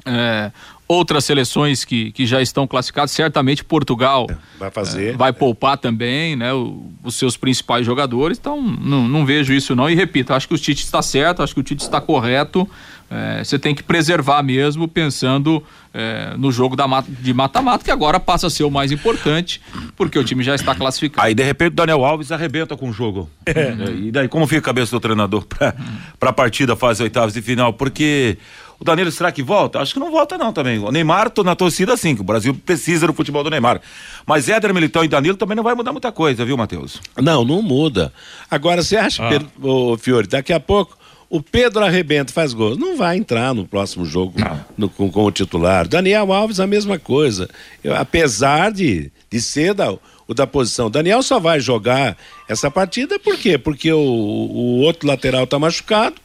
é, outras seleções que, que já estão classificadas, certamente Portugal vai fazer, é, vai poupar também, né, o, os seus principais jogadores. Então não, não vejo isso não e repito, acho que o Tite está certo, acho que o Tite está correto. É, você tem que preservar mesmo pensando é, no jogo da, de mata-mata, que agora passa a ser o mais importante, porque o time já está classificado. Aí de repente o Daniel Alves arrebenta com o jogo. É. E daí como fica a cabeça do treinador para a partida, fase oitavas de final? Porque o Danilo, será que volta? Acho que não volta não também. O Neymar, tô na torcida sim, que o Brasil precisa do futebol do Neymar. Mas Éder Militão e Danilo também não vai mudar muita coisa, viu, Matheus? Não, não muda. Agora, você acha, ah. Pedro, Fiore, daqui a pouco o Pedro arrebenta faz gol. Não vai entrar no próximo jogo no, com, com, o titular. Daniel Alves, a mesma coisa. Eu, apesar de, de ser da, o da posição. Daniel só vai jogar essa partida por quê? Porque o, o outro lateral está machucado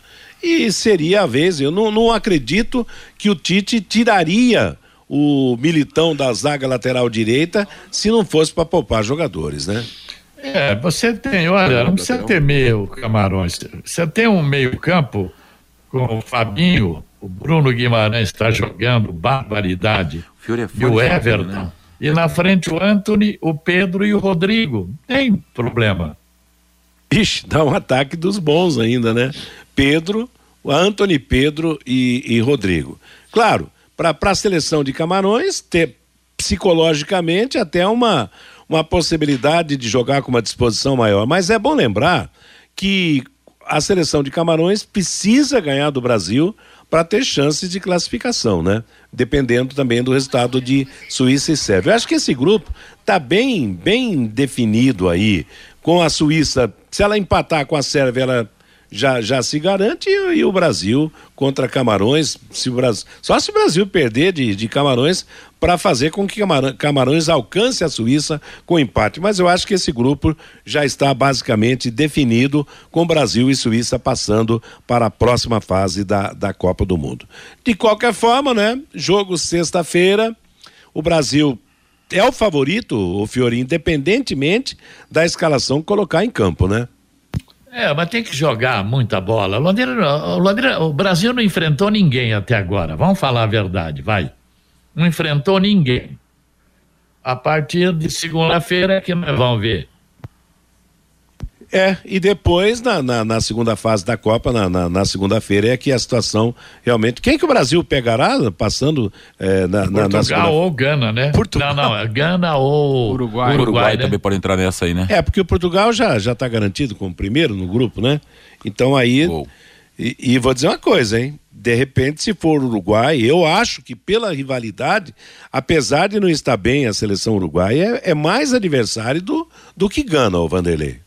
e seria a vez. Eu não, não acredito que o Tite tiraria o militão da zaga lateral direita se não fosse para poupar jogadores, né? É, você tem, olha, não precisa ter meio Camarões. Você tem um meio-campo com o Fabinho, o Bruno Guimarães está jogando barbaridade. É e o Everton. Né? E na frente o Anthony, o Pedro e o Rodrigo. Tem problema. Ixi, dá um ataque dos bons ainda, né? Pedro, Anthony, Pedro e, e Rodrigo. Claro, para a seleção de Camarões ter psicologicamente até uma, uma possibilidade de jogar com uma disposição maior. Mas é bom lembrar que a seleção de Camarões precisa ganhar do Brasil para ter chances de classificação, né? Dependendo também do resultado de Suíça e Sérvia. Eu acho que esse grupo está bem, bem definido aí. Com a Suíça, se ela empatar com a Sérvia, ela já, já se garante e, e, o Brasil contra Camarões, se o Brasil, só se o Brasil perder de, de Camarões para fazer com que Camarões alcance a Suíça com empate. Mas eu acho que esse grupo já está basicamente definido com Brasil e Suíça passando para a próxima fase da, da Copa do Mundo. De qualquer forma, né? Jogo sexta-feira, o Brasil é o favorito, o Fiori, independentemente da escalação colocar em campo, né? É, mas tem que jogar muita bola. Londrina, Londrina, o Brasil não enfrentou ninguém até agora. Vamos falar a verdade, vai. Não enfrentou ninguém. A partir de segunda-feira é que nós vamos ver. É, e depois, na, na, na, segunda fase da Copa, na, na, na segunda-feira, é que a situação realmente. Quem que o Brasil pegará passando é, na, Portugal segunda... ou Gana, né? Portugal. Não, não, é Gana ou Uruguai. Uruguai, Uruguai né? também pode entrar nessa aí, né? É, porque o Portugal já já está garantido como primeiro no grupo, né? Então aí. E, e, vou dizer uma coisa, hein? De repente, se for Uruguai, eu acho que pela rivalidade, apesar de não estar bem a seleção uruguaia, é, é mais adversário do, do que Gana, o Vanderlei.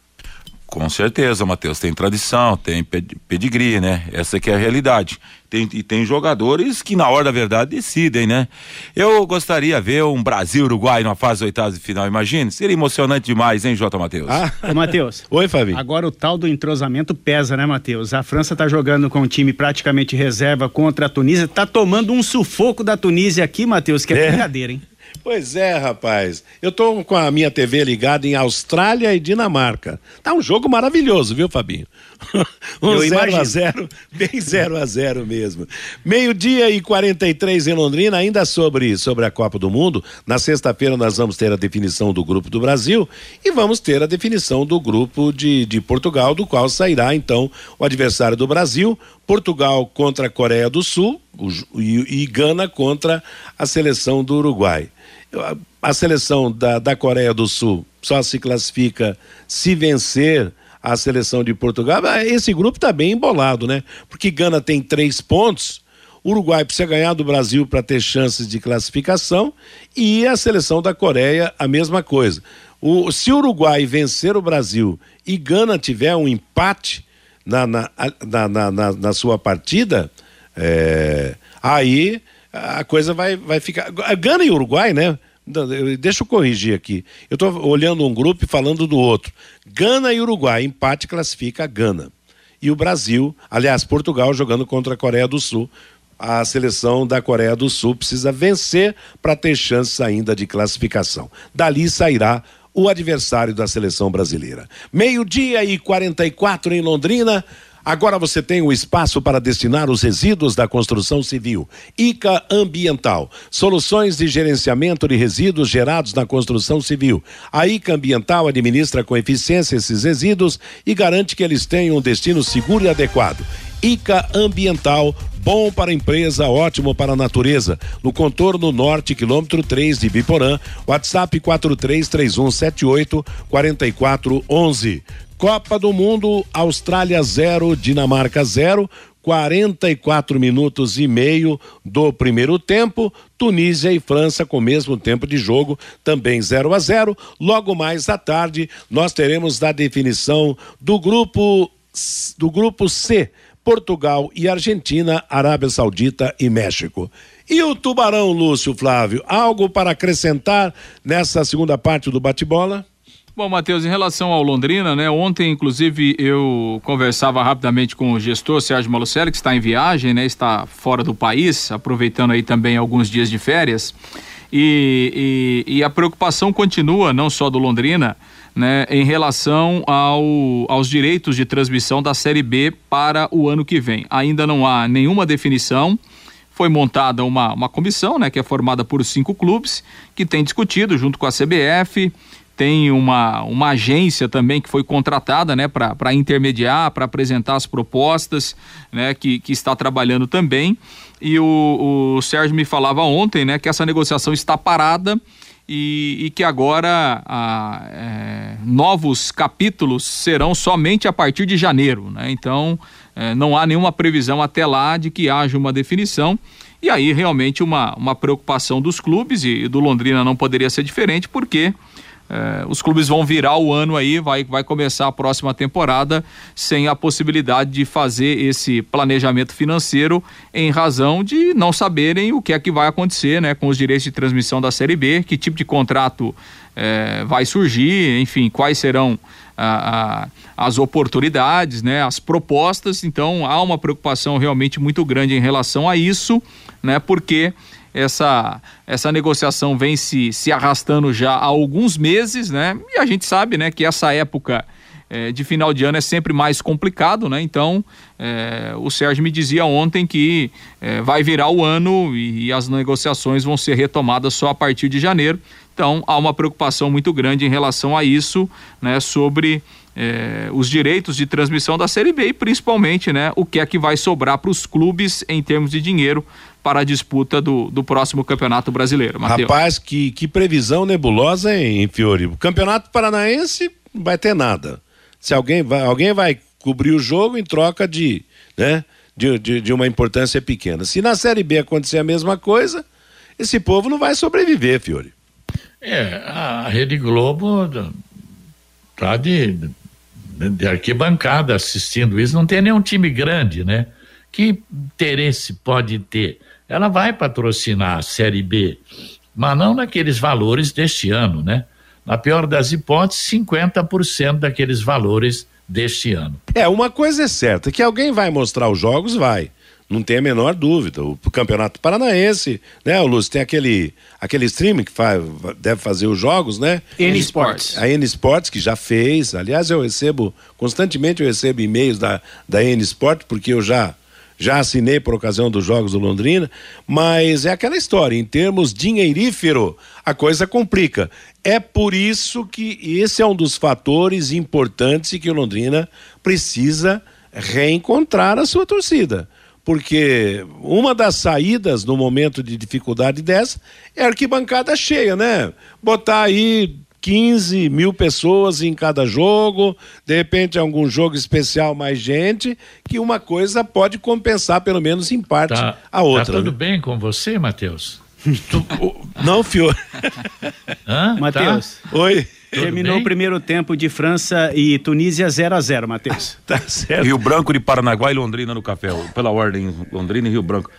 Com certeza, Matheus. Tem tradição, tem pedigree, né? Essa que é a realidade. Tem, e tem jogadores que, na hora da verdade, decidem, né? Eu gostaria de ver um Brasil-Uruguai na fase oitavas de final, imagine. Seria emocionante demais, hein, Jota Matheus? Ah, Matheus. Oi, Fabinho. Agora o tal do entrosamento pesa, né, Matheus? A França tá jogando com um time praticamente reserva contra a Tunísia. Tá tomando um sufoco da Tunísia aqui, Matheus, que é, é. brincadeira, hein? Pois é, rapaz. Eu tô com a minha TV ligada em Austrália e Dinamarca. Tá um jogo maravilhoso, viu, Fabinho? Um 0 a 0 bem 0 a 0 mesmo. Meio-dia e 43 em Londrina, ainda sobre, sobre a Copa do Mundo. Na sexta-feira nós vamos ter a definição do grupo do Brasil e vamos ter a definição do grupo de, de Portugal, do qual sairá então o adversário do Brasil, Portugal contra a Coreia do Sul e, e Gana contra a seleção do Uruguai a seleção da, da Coreia do Sul só se classifica se vencer a seleção de Portugal. Esse grupo está bem embolado, né? Porque Gana tem três pontos, Uruguai precisa ganhar do Brasil para ter chances de classificação e a seleção da Coreia a mesma coisa. O, se o Uruguai vencer o Brasil e Gana tiver um empate na, na, na, na, na sua partida, é, aí a coisa vai, vai ficar. Gana e Uruguai, né? Deixa eu corrigir aqui. Eu estou olhando um grupo e falando do outro. Gana e Uruguai, empate classifica a Gana. E o Brasil, aliás, Portugal jogando contra a Coreia do Sul. A seleção da Coreia do Sul precisa vencer para ter chances ainda de classificação. Dali sairá o adversário da seleção brasileira. Meio-dia e 44 em Londrina. Agora você tem o espaço para destinar os resíduos da construção civil. ICA Ambiental. Soluções de gerenciamento de resíduos gerados na construção civil. A ICA Ambiental administra com eficiência esses resíduos e garante que eles tenham um destino seguro e adequado. ICA Ambiental, bom para a empresa, ótimo para a natureza. No contorno norte, quilômetro 3 de Biporã, WhatsApp 433178 4411. Copa do Mundo, Austrália 0, Dinamarca 0, 44 minutos e meio do primeiro tempo. Tunísia e França com o mesmo tempo de jogo, também 0 a 0. Logo mais à tarde, nós teremos a definição do grupo do grupo C, Portugal e Argentina, Arábia Saudita e México. E o Tubarão, Lúcio Flávio, algo para acrescentar nessa segunda parte do bate-bola? Bom, Matheus, em relação ao Londrina, né? Ontem, inclusive, eu conversava rapidamente com o gestor Sérgio Malucelli, que está em viagem, né? Está fora do país, aproveitando aí também alguns dias de férias. E, e, e a preocupação continua, não só do Londrina, né, em relação ao, aos direitos de transmissão da Série B para o ano que vem. Ainda não há nenhuma definição. Foi montada uma, uma comissão, né, que é formada por cinco clubes, que tem discutido junto com a CBF, tem uma, uma agência também que foi contratada né, para intermediar, para apresentar as propostas, né, que, que está trabalhando também. E o, o Sérgio me falava ontem né, que essa negociação está parada e, e que agora a, é, novos capítulos serão somente a partir de janeiro. Né? Então, é, não há nenhuma previsão até lá de que haja uma definição. E aí, realmente, uma, uma preocupação dos clubes, e do Londrina não poderia ser diferente, porque é, os clubes vão virar o ano aí, vai, vai começar a próxima temporada sem a possibilidade de fazer esse planejamento financeiro em razão de não saberem o que é que vai acontecer né, com os direitos de transmissão da Série B, que tipo de contrato é, vai surgir, enfim, quais serão a, a, as oportunidades, né, as propostas. Então há uma preocupação realmente muito grande em relação a isso, né, porque essa, essa negociação vem se, se arrastando já há alguns meses, né? E a gente sabe, né, que essa época é, de final de ano é sempre mais complicado, né? Então, é, o Sérgio me dizia ontem que é, vai virar o ano e, e, as negociações vão ser retomadas só a partir de janeiro. Então, há uma preocupação muito grande em relação a isso, né? Sobre é, os direitos de transmissão da Série B e principalmente, né? O que é que vai sobrar para os clubes em termos de dinheiro para a disputa do, do próximo Campeonato Brasileiro. Mateus. Rapaz, que, que previsão nebulosa, hein, Fiore? O Campeonato Paranaense não vai ter nada. Se alguém vai, alguém vai cobrir o jogo em troca de, né, de, de, de uma importância pequena. Se na Série B acontecer a mesma coisa, esse povo não vai sobreviver, Fiore. É, a Rede Globo tá de, de arquibancada assistindo isso, não tem nenhum time grande, né? Que interesse pode ter? ela vai patrocinar a Série B, mas não naqueles valores deste ano, né? Na pior das hipóteses, 50% daqueles valores deste ano. É, uma coisa é certa, que alguém vai mostrar os jogos, vai. Não tem a menor dúvida. O Campeonato Paranaense, né, o Lúcio, tem aquele, aquele streaming que faz, deve fazer os jogos, né? N Sports. A N Sports, que já fez. Aliás, eu recebo, constantemente eu recebo e-mails da, da N Sports, porque eu já já assinei por ocasião dos Jogos do Londrina, mas é aquela história, em termos dinheirífero, a coisa complica. É por isso que esse é um dos fatores importantes que o Londrina precisa reencontrar a sua torcida. Porque uma das saídas no momento de dificuldade dessa é a arquibancada cheia, né? Botar aí 15 mil pessoas em cada jogo, de repente algum jogo especial mais gente, que uma coisa pode compensar, pelo menos em parte, tá, a outra. Tá tudo né? bem com você, Matheus? Não, Fior. Matheus. Tá? Oi. Terminou o primeiro tempo de França e Tunísia 0 a 0 Matheus. tá certo. Rio Branco de Paranaguá e Londrina no café, pela ordem, Londrina e Rio Branco.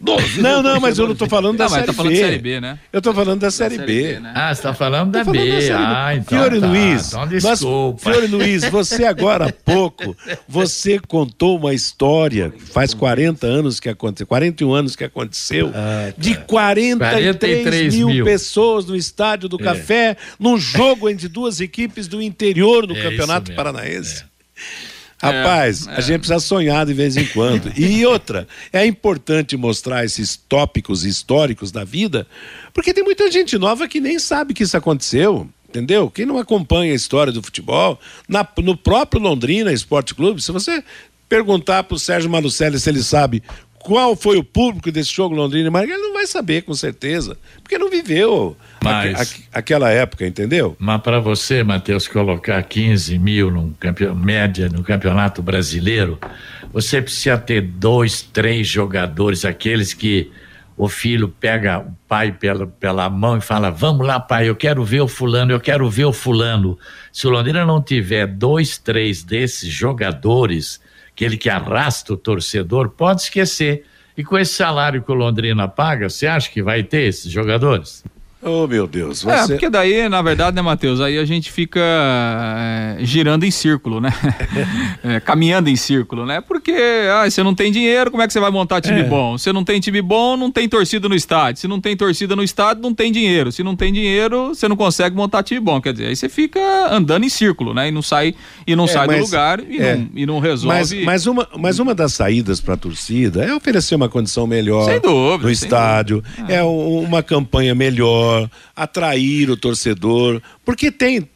12. Não, não, mas eu não tô falando da Não, mas série tá falando B. série B, né? Eu tô falando da série, Série B. B, né? Ah, você tá falando da Tô falando da B. série B. Ah, então Fiore tá. Luiz, Então nós- desculpa. Fiore Luiz, você agora há pouco, você contou uma história, faz 40 anos que aconteceu, 41 anos que aconteceu, de 43, 43 mil, mil. pessoas no Estádio do É. Café, num jogo entre duas equipes do interior do É Campeonato isso Paranaense. Rapaz, a gente precisa sonhar de vez em quando. E outra, é importante mostrar esses tópicos históricos da vida, porque tem muita gente nova que nem sabe que isso aconteceu. Entendeu? Quem não acompanha a história do futebol, na- no próprio Londrina Esporte Clube, se você perguntar para o Sérgio Malucelli se ele sabe qual foi o público desse jogo Londrina e Maringá, ele não vai saber com certeza, porque não viveu Mas- aque- aquela época, entendeu? Mas para você, Matheus, colocar 15 mil média no campeonato brasileiro, você precisa ter dois, três jogadores, aqueles que o filho pega o pai pela, pela mão e fala: Vamos lá, pai, eu quero ver o fulano, eu quero ver o fulano. Se o Londrina não tiver dois, três desses jogadores, aquele que arrasta o torcedor, pode esquecer. E com esse salário que o Londrina paga, você acha que vai ter esses jogadores? Oh, meu Deus. É, Você... porque daí, na verdade, né, Matheus, aí a gente fica é, girando em círculo, né? É, caminhando em círculo, né? Porque ah, você não tem dinheiro, como é que você vai montar time É. bom? Se não tem time bom, não tem torcida no estádio. Se não tem torcida no estádio, não tem dinheiro. Se não tem dinheiro, você não consegue montar time bom. Quer dizer, aí você fica andando em círculo, né? E não sai, e não É, sai do mas- lugar e, é. não, e não resolve. Mas, mas, uma, mas uma das saídas para a torcida é oferecer uma condição melhor dúvida, no estádio, é um- uma campanha melhor, atrair o torcedor, porque tem.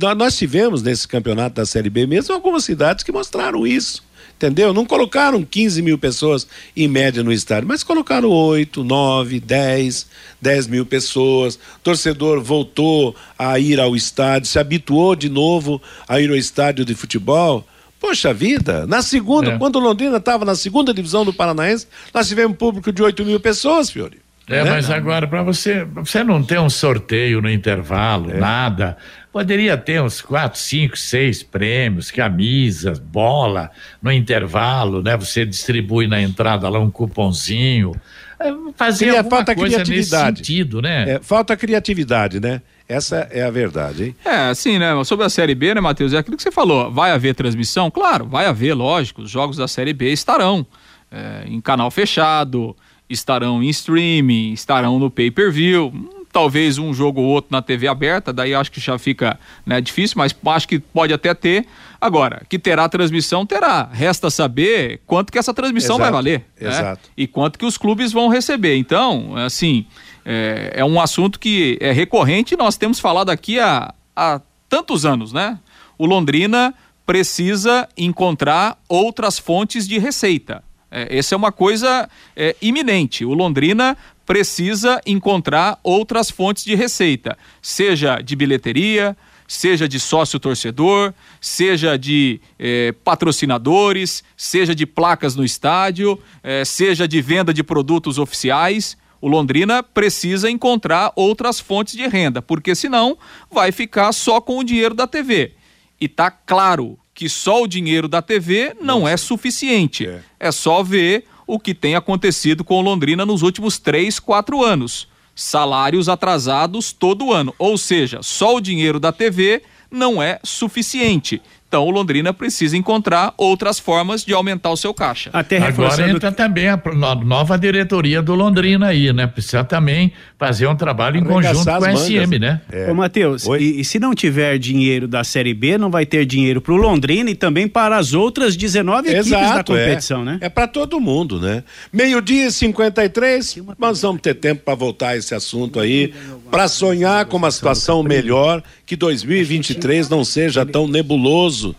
nó- Nós tivemos nesse campeonato da Série B mesmo algumas cidades que mostraram isso. Entendeu? Não colocaram 15 mil pessoas em média no estádio, mas colocaram 8, 9, 10, 10 mil pessoas. O torcedor voltou a ir ao estádio, se habituou de novo a ir ao estádio de futebol. Poxa vida, na segunda, É. quando Londrina estava na segunda divisão do Paranaense, nós tivemos um público de 8 mil pessoas, Fiori. É, Né? mas agora, para você, pra você não ter um sorteio no intervalo, É. nada, poderia ter uns quatro, cinco, seis prêmios, camisas, bola no intervalo, né? Você distribui na entrada lá um cupomzinho. É, Fazer Cria- alguma falta coisa nesse criatividade. sentido, né? É, falta criatividade, né? Essa é a verdade, hein? É, assim, né? Sobre a Série B, né, Matheus? É aquilo que você falou. Vai haver transmissão? Claro, vai haver, lógico. Os jogos da Série B estarão é, em canal fechado, estarão em streaming, estarão no pay-per-view. Talvez um jogo ou outro na TV aberta, daí acho que já fica né, difícil, mas acho que pode até ter. Agora, que terá transmissão, terá. Resta saber quanto que essa transmissão Exato, vai valer. né? exato. e quanto que os clubes vão receber. Então, assim, é, é um assunto que é recorrente e nós temos falado aqui há, há tantos anos, né? O Londrina precisa encontrar outras fontes de receita. É, essa é uma coisa é, iminente. O Londrina precisa encontrar outras fontes de receita, seja de bilheteria, seja de sócio torcedor, seja de eh, patrocinadores, seja de placas no estádio, eh, seja de venda de produtos oficiais. O Londrina precisa encontrar outras fontes de renda, porque senão vai ficar só com o dinheiro da TV. E tá claro que só o dinheiro da TV não é suficiente. É. É só ver o que tem acontecido com o Londrina nos últimos três, quatro anos. Salários atrasados todo ano. Ou seja, só o dinheiro da TV não é suficiente. Então o Londrina precisa encontrar outras formas de aumentar o seu caixa. Até Agora entra também a nova diretoria do Londrina aí, né? Precisa também fazer um trabalho em conjunto com a SM, né? É. Ô, Matheus, e, e se não tiver dinheiro da Série B, não vai ter dinheiro para o Londrina e também para as outras 19 equipes da competição, é. né? É para todo mundo, né? Meio-dia e 53, nós vamos ter tempo para voltar a esse assunto aí, para sonhar com uma situação melhor, que 2023 não seja tão nebuloso peso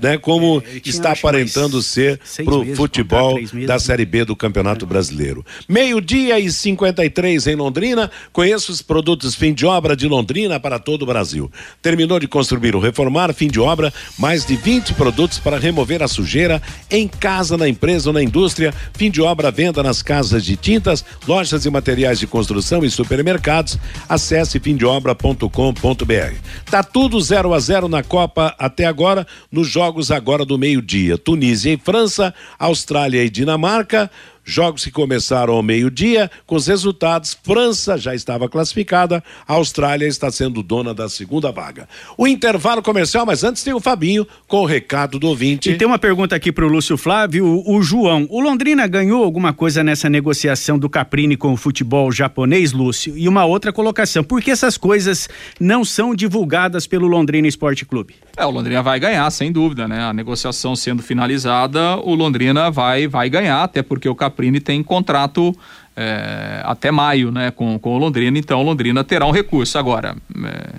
né, como É, está aparentando ser pro meses, futebol meses, da né? Série B do Campeonato Brasileiro. Meio-dia e 53 em Londrina. Conheça os produtos fim de obra de Londrina para todo o Brasil. Terminou de construir ou reformar, fim de obra, mais de 20 produtos para remover a sujeira em casa, na empresa ou na indústria. Fim de obra, venda nas casas de tintas, lojas e materiais de construção e supermercados. Acesse fimdeobra.com.br. Tá tudo 0 a 0 na Copa até agora, nos jogos agora do meio-dia. Tunísia e França, Austrália e Dinamarca. Jogos que começaram ao meio-dia, com os resultados: França já estava classificada, a Austrália está sendo dona da segunda vaga. O intervalo comercial, mas antes tem o Fabinho com o recado do ouvinte. E tem uma pergunta aqui para o Lúcio Flávio, o, o João. O Londrina ganhou alguma coisa nessa negociação do Caprini com o futebol japonês, Lúcio? E uma outra colocação: por que essas coisas não são divulgadas pelo Londrina Esporte Clube? É, o Londrina vai ganhar, sem dúvida, né? A negociação sendo finalizada, o Londrina vai, vai ganhar, até porque o Caprini tem contrato é, até maio, né, com, com o Londrina, então o Londrina terá um recurso. Agora, é,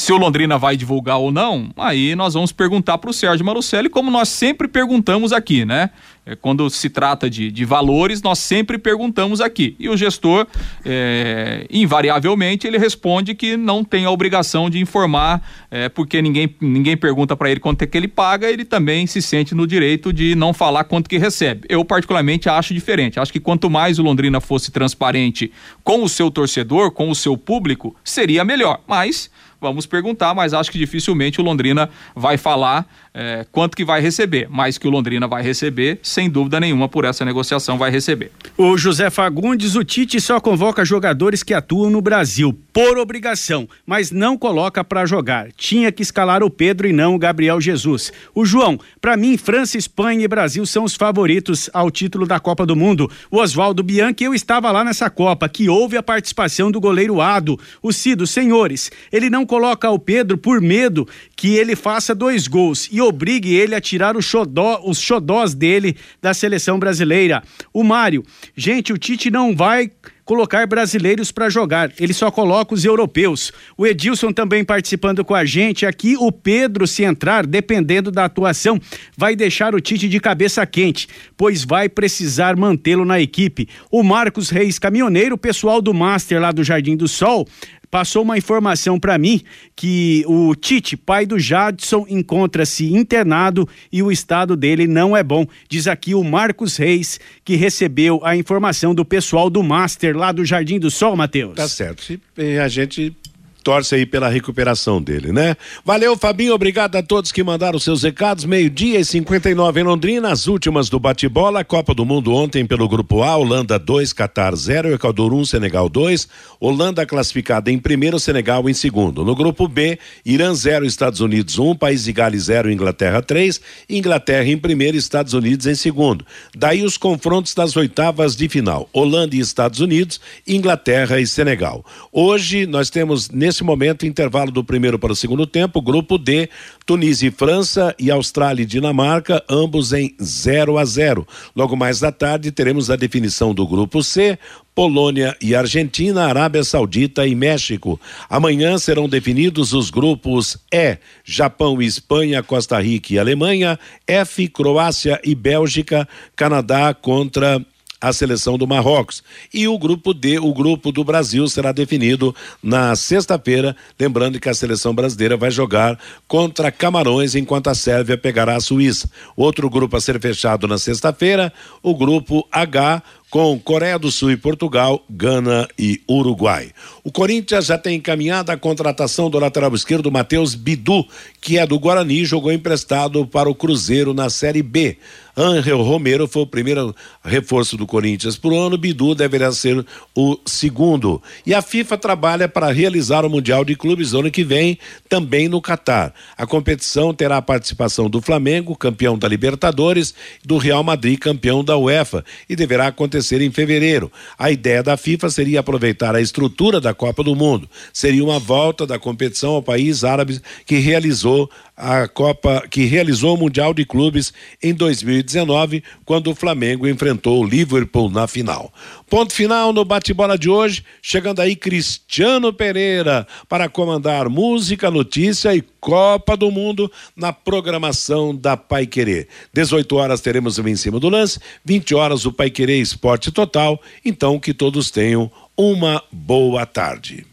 se o Londrina vai divulgar ou não, aí nós vamos perguntar para o Sérgio Marucelli, como nós sempre perguntamos aqui, né? É, quando se trata de, de valores, nós sempre perguntamos aqui. E o gestor, é, invariavelmente, ele responde que não tem a obrigação de informar, é, porque ninguém, ninguém pergunta para ele quanto é que ele paga, ele também se sente no direito de não falar quanto que recebe. Eu, particularmente, acho diferente. Acho que quanto mais o Londrina fosse transparente com o seu torcedor, com o seu público, seria melhor. Mas Vamos perguntar, mas acho que dificilmente o Londrina vai falar é, quanto que vai receber, mas que o Londrina vai receber, sem dúvida nenhuma, por essa negociação vai receber. O José Fagundes, o Tite só convoca jogadores que atuam no Brasil, por obrigação, mas não coloca para jogar. Tinha que escalar o Pedro e não o Gabriel Jesus. O João, para mim, França, Espanha e Brasil são os favoritos ao título da Copa do Mundo. O Oswaldo Bianchi, eu estava lá nessa Copa, que houve a participação do goleiro Ado. O Cido, senhores, ele não coloca o Pedro por medo que ele faça dois gols e obrigue ele a tirar xodó, os xodós dele da seleção brasileira. O Mário, gente, o Tite não vai colocar brasileiros para jogar, ele só coloca os europeus. O Edilson também participando com a gente aqui. O Pedro, se entrar, dependendo da atuação, vai deixar o Tite de cabeça quente, pois vai precisar mantê-lo na equipe. O Marcos Reis, caminhoneiro, pessoal do Master lá do Jardim do Sol, passou uma informação para mim que o Tite, pai do Jadson, encontra-se internado e o estado dele não é bom. Diz aqui o Marcos Reis, que recebeu a informação do pessoal do Master lá do Jardim do Sol, Matheus. Tá certo. Se a gente torce aí pela recuperação dele, né? Valeu, Fabinho, obrigado a todos que mandaram seus recados. Meio-dia e 59 em Londrina, as últimas do bate-bola, Copa do Mundo ontem pelo grupo A, Holanda 2, Catar 0, Equador 1, um, Senegal 2, Holanda classificada em primeiro, Senegal em segundo. No grupo B, Irã 0, Estados Unidos 1, um, País de Gales 0, Inglaterra 3, Inglaterra em primeiro, Estados Unidos em segundo. Daí os confrontos das oitavas de final, Holanda e Estados Unidos, Inglaterra e Senegal. Hoje nós temos nesse momento, intervalo do primeiro para o segundo tempo, grupo D, Tunísia e França e Austrália e Dinamarca, ambos em 0 a 0. Logo mais da tarde teremos a definição do grupo C, Polônia e Argentina, Arábia Saudita e México. Amanhã serão definidos os grupos E, Japão e Espanha, Costa Rica e Alemanha, F, Croácia e Bélgica, Canadá contra a seleção do Marrocos. E o grupo D, o grupo do Brasil, será definido na sexta-feira, lembrando que a seleção brasileira vai jogar contra Camarões, enquanto a Sérvia pegará a Suíça. Outro grupo a ser fechado na sexta-feira, o grupo H, com Coreia do Sul e Portugal, Gana e Uruguai. O Corinthians já tem encaminhado a contratação do lateral esquerdo Matheus Bidu, que é do Guarani, jogou emprestado para o Cruzeiro na Série B. Angel Romero foi o primeiro reforço do Corinthians por ano, Bidu deverá ser o segundo. E a FIFA trabalha para realizar o Mundial de Clubes ano que vem, também no Catar. A competição terá a participação do Flamengo, campeão da Libertadores, do Real Madrid, campeão da UEFA, e deverá acontecer em fevereiro. A ideia da FIFA seria aproveitar a estrutura da Copa do Mundo. Seria uma volta da competição ao país árabe que realizou a Copa, que realizou o Mundial de Clubes em 2019, quando o Flamengo enfrentou o Liverpool na final. Ponto final no bate-bola de hoje, chegando aí Cristiano Pereira para comandar música, notícia e Copa do Mundo na programação da Pai Querer. 18 horas teremos o Em Cima do Lance, 20 horas o Pai Querer Esporte Total. Então que todos tenham uma boa tarde.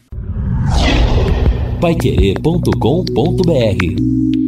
Paiquerê.com.br